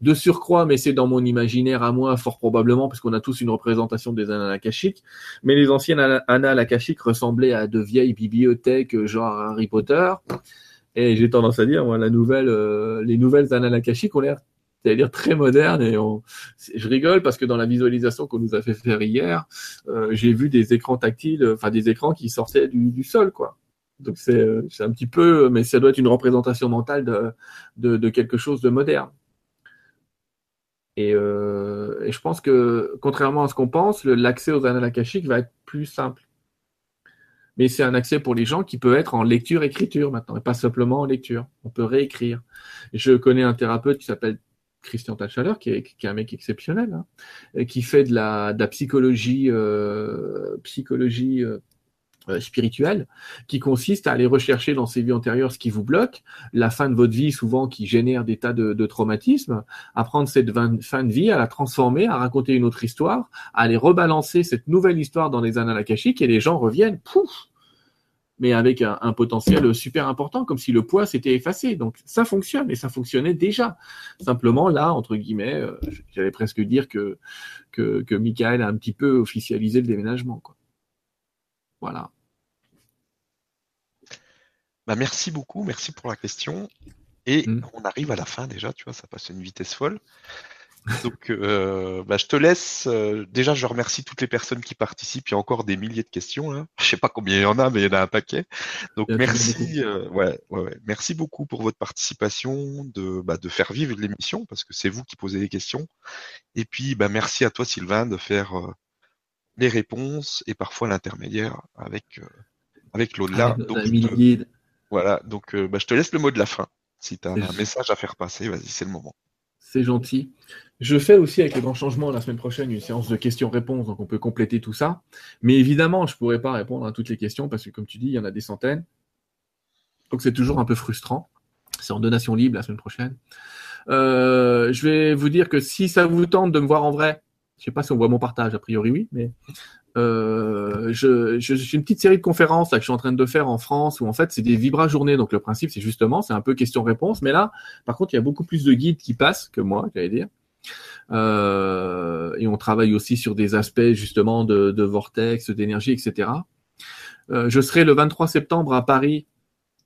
De surcroît, mais c'est dans mon imaginaire à moi, fort probablement, parce qu'on a tous une représentation des annales akashiques, mais les anciennes annales ressemblaient à de vieilles bibliothèques, euh, genre Harry Potter. Et j'ai tendance à dire, moi, la nouvelle, les nouvelles annales akashiques ont l'air c'est-à-dire très moderne. Et on, je rigole parce que dans la visualisation qu'on nous a fait faire hier, euh, j'ai vu des écrans tactiles, enfin des écrans qui sortaient du, du sol, quoi. Donc c'est, c'est un petit peu, mais ça doit être une représentation mentale de, de, de quelque chose de moderne. Et, euh, et, je pense que, contrairement à ce qu'on pense, l'accès aux annales va être plus simple. Mais c'est un accès pour les gens qui peut être en lecture-écriture maintenant, et pas simplement en lecture. On peut réécrire. Je connais un thérapeute qui s'appelle Christian Tachaler, qui est, qui est un mec exceptionnel, hein, qui fait de la, de la psychologie, euh, psychologie euh, euh, spirituelle, qui consiste à aller rechercher dans ses vies antérieures ce qui vous bloque, la fin de votre vie souvent qui génère des tas de, de traumatismes, à prendre cette fin de vie, à la transformer, à raconter une autre histoire, à aller rebalancer cette nouvelle histoire dans les annales akashiques et les gens reviennent, pouf, mais avec un, potentiel super important, comme si le poids s'était effacé. Donc ça fonctionne et ça fonctionnait déjà. Simplement là, entre guillemets, euh, j'allais presque dire que, que, que Michael a un petit peu officialisé le déménagement. Quoi. Voilà. Bah merci beaucoup, merci pour la question. Et mm. on arrive à la fin déjà, tu vois, ça passe à une vitesse folle. Donc, euh, bah, je te laisse. Euh, déjà, je remercie toutes les personnes qui participent. Il y a encore des milliers de questions. Là. Je sais pas combien il y en a, mais il y en a un paquet. Donc, merci. Euh, ouais, ouais, merci beaucoup pour votre participation, de, bah, de faire vivre l'émission parce que c'est vous qui posez les questions. Et puis, bah, merci à toi, Sylvain, de faire les réponses et parfois l'intermédiaire avec avec l'au-delà. Voilà. Donc, bah, je te laisse le mot de la fin. Si tu as un message à faire passer, vas-y, c'est le moment. C'est gentil. Je fais aussi avec le grand changement la semaine prochaine une séance de questions-réponses, donc on peut compléter tout ça. Mais évidemment, je ne pourrais pas répondre à toutes les questions parce que, comme tu dis, il y en a des centaines. Donc c'est toujours un peu frustrant. C'est en donation libre la semaine prochaine. Euh, je vais vous dire que si ça vous tente de me voir en vrai, je ne sais pas si on voit mon partage, a priori oui, mais euh, je, je, j'ai une petite série de conférences là, que je suis en train de faire en France où en fait c'est des vibra journées. Donc le principe c'est justement c'est un peu question-réponse, mais là par contre il y a beaucoup plus de guides qui passent que moi, j'allais dire. Euh, et on travaille aussi sur des aspects justement de, de vortex, d'énergie, etc. Euh, je serai le 23 septembre à Paris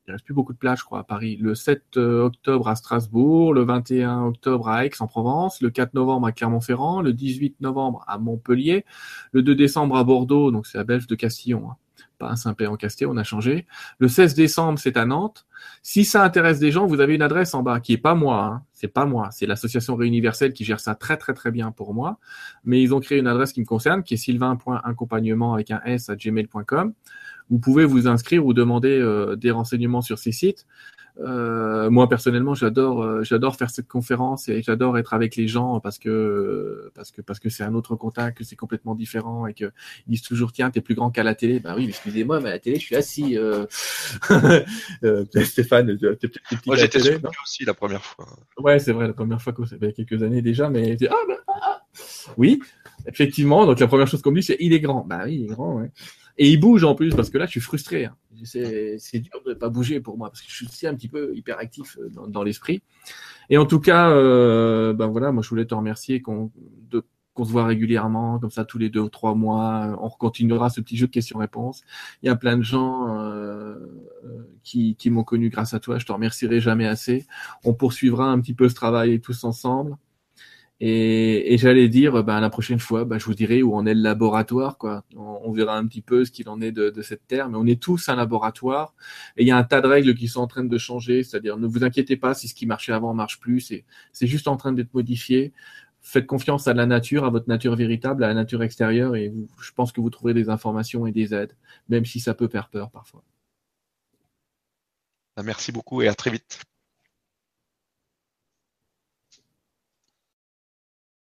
il reste plus beaucoup de places, je crois, à Paris. Le 7 euh, octobre à Strasbourg, le 21 octobre à Aix-en-Provence, le 4 novembre à Clermont-Ferrand, le 18 novembre à Montpellier, le 2 décembre à Bordeaux, donc c'est la Belge de Castillon, hein. pas un Saint-Pé-en-Casté, on a changé. Le 16 décembre, c'est à Nantes. Si ça intéresse des gens, vous avez une adresse en bas qui est pas moi, hein. c'est pas moi, c'est l'association Réuniverselle qui gère ça très très très bien pour moi. Mais ils ont créé une adresse qui me concerne, qui est sylvain.accompagnement avec un s à gmail.com vous pouvez vous inscrire ou demander euh, des renseignements sur ces sites. Euh, moi personnellement, j'adore, euh, j'adore faire cette conférence et j'adore être avec les gens parce que parce que parce que c'est un autre contact, que c'est complètement différent et que ils disent toujours tiens t'es plus grand qu'à la télé. Bah oui, excusez-moi, mais à la télé je suis assis. Stéphane, t'es peut-être Moi j'étais sur aussi la première fois. Ouais, c'est vrai, la première fois, il y a quelques années déjà, mais ah, bah, ah, ah. oui, effectivement. Donc la première chose qu'on me dit c'est il est grand. Bah oui, il est grand. Ouais. Et il bouge en plus, parce que là, je suis frustré. Hein. C'est dur de ne pas bouger pour moi, parce que je suis aussi un petit peu hyperactif euh, dans, dans l'esprit. Et en tout cas, euh, ben voilà, moi, je voulais te remercier qu'on qu'on se voit régulièrement, comme ça, tous les deux ou trois mois. On continuera ce petit jeu de questions-réponses. Il y a plein de gens euh, qui, qui m'ont connu grâce à toi. Je te remercierai jamais assez. On poursuivra un petit peu ce travail tous ensemble. Et, et j'allais dire, ben, la prochaine fois, ben, je vous dirai où en est le laboratoire. Quoi. On, verra un petit peu ce qu'il en est de, de, cette terre. Mais on est tous un laboratoire. Et il y a un tas de règles qui sont en train de changer. C'est-à-dire, ne vous inquiétez pas si ce qui marchait avant marche plus. C'est juste en train d'être modifié. Faites confiance à la nature, à votre nature véritable, à la nature extérieure. Et je pense que vous trouverez des informations et des aides, même si ça peut faire peur parfois. Merci beaucoup et à très vite.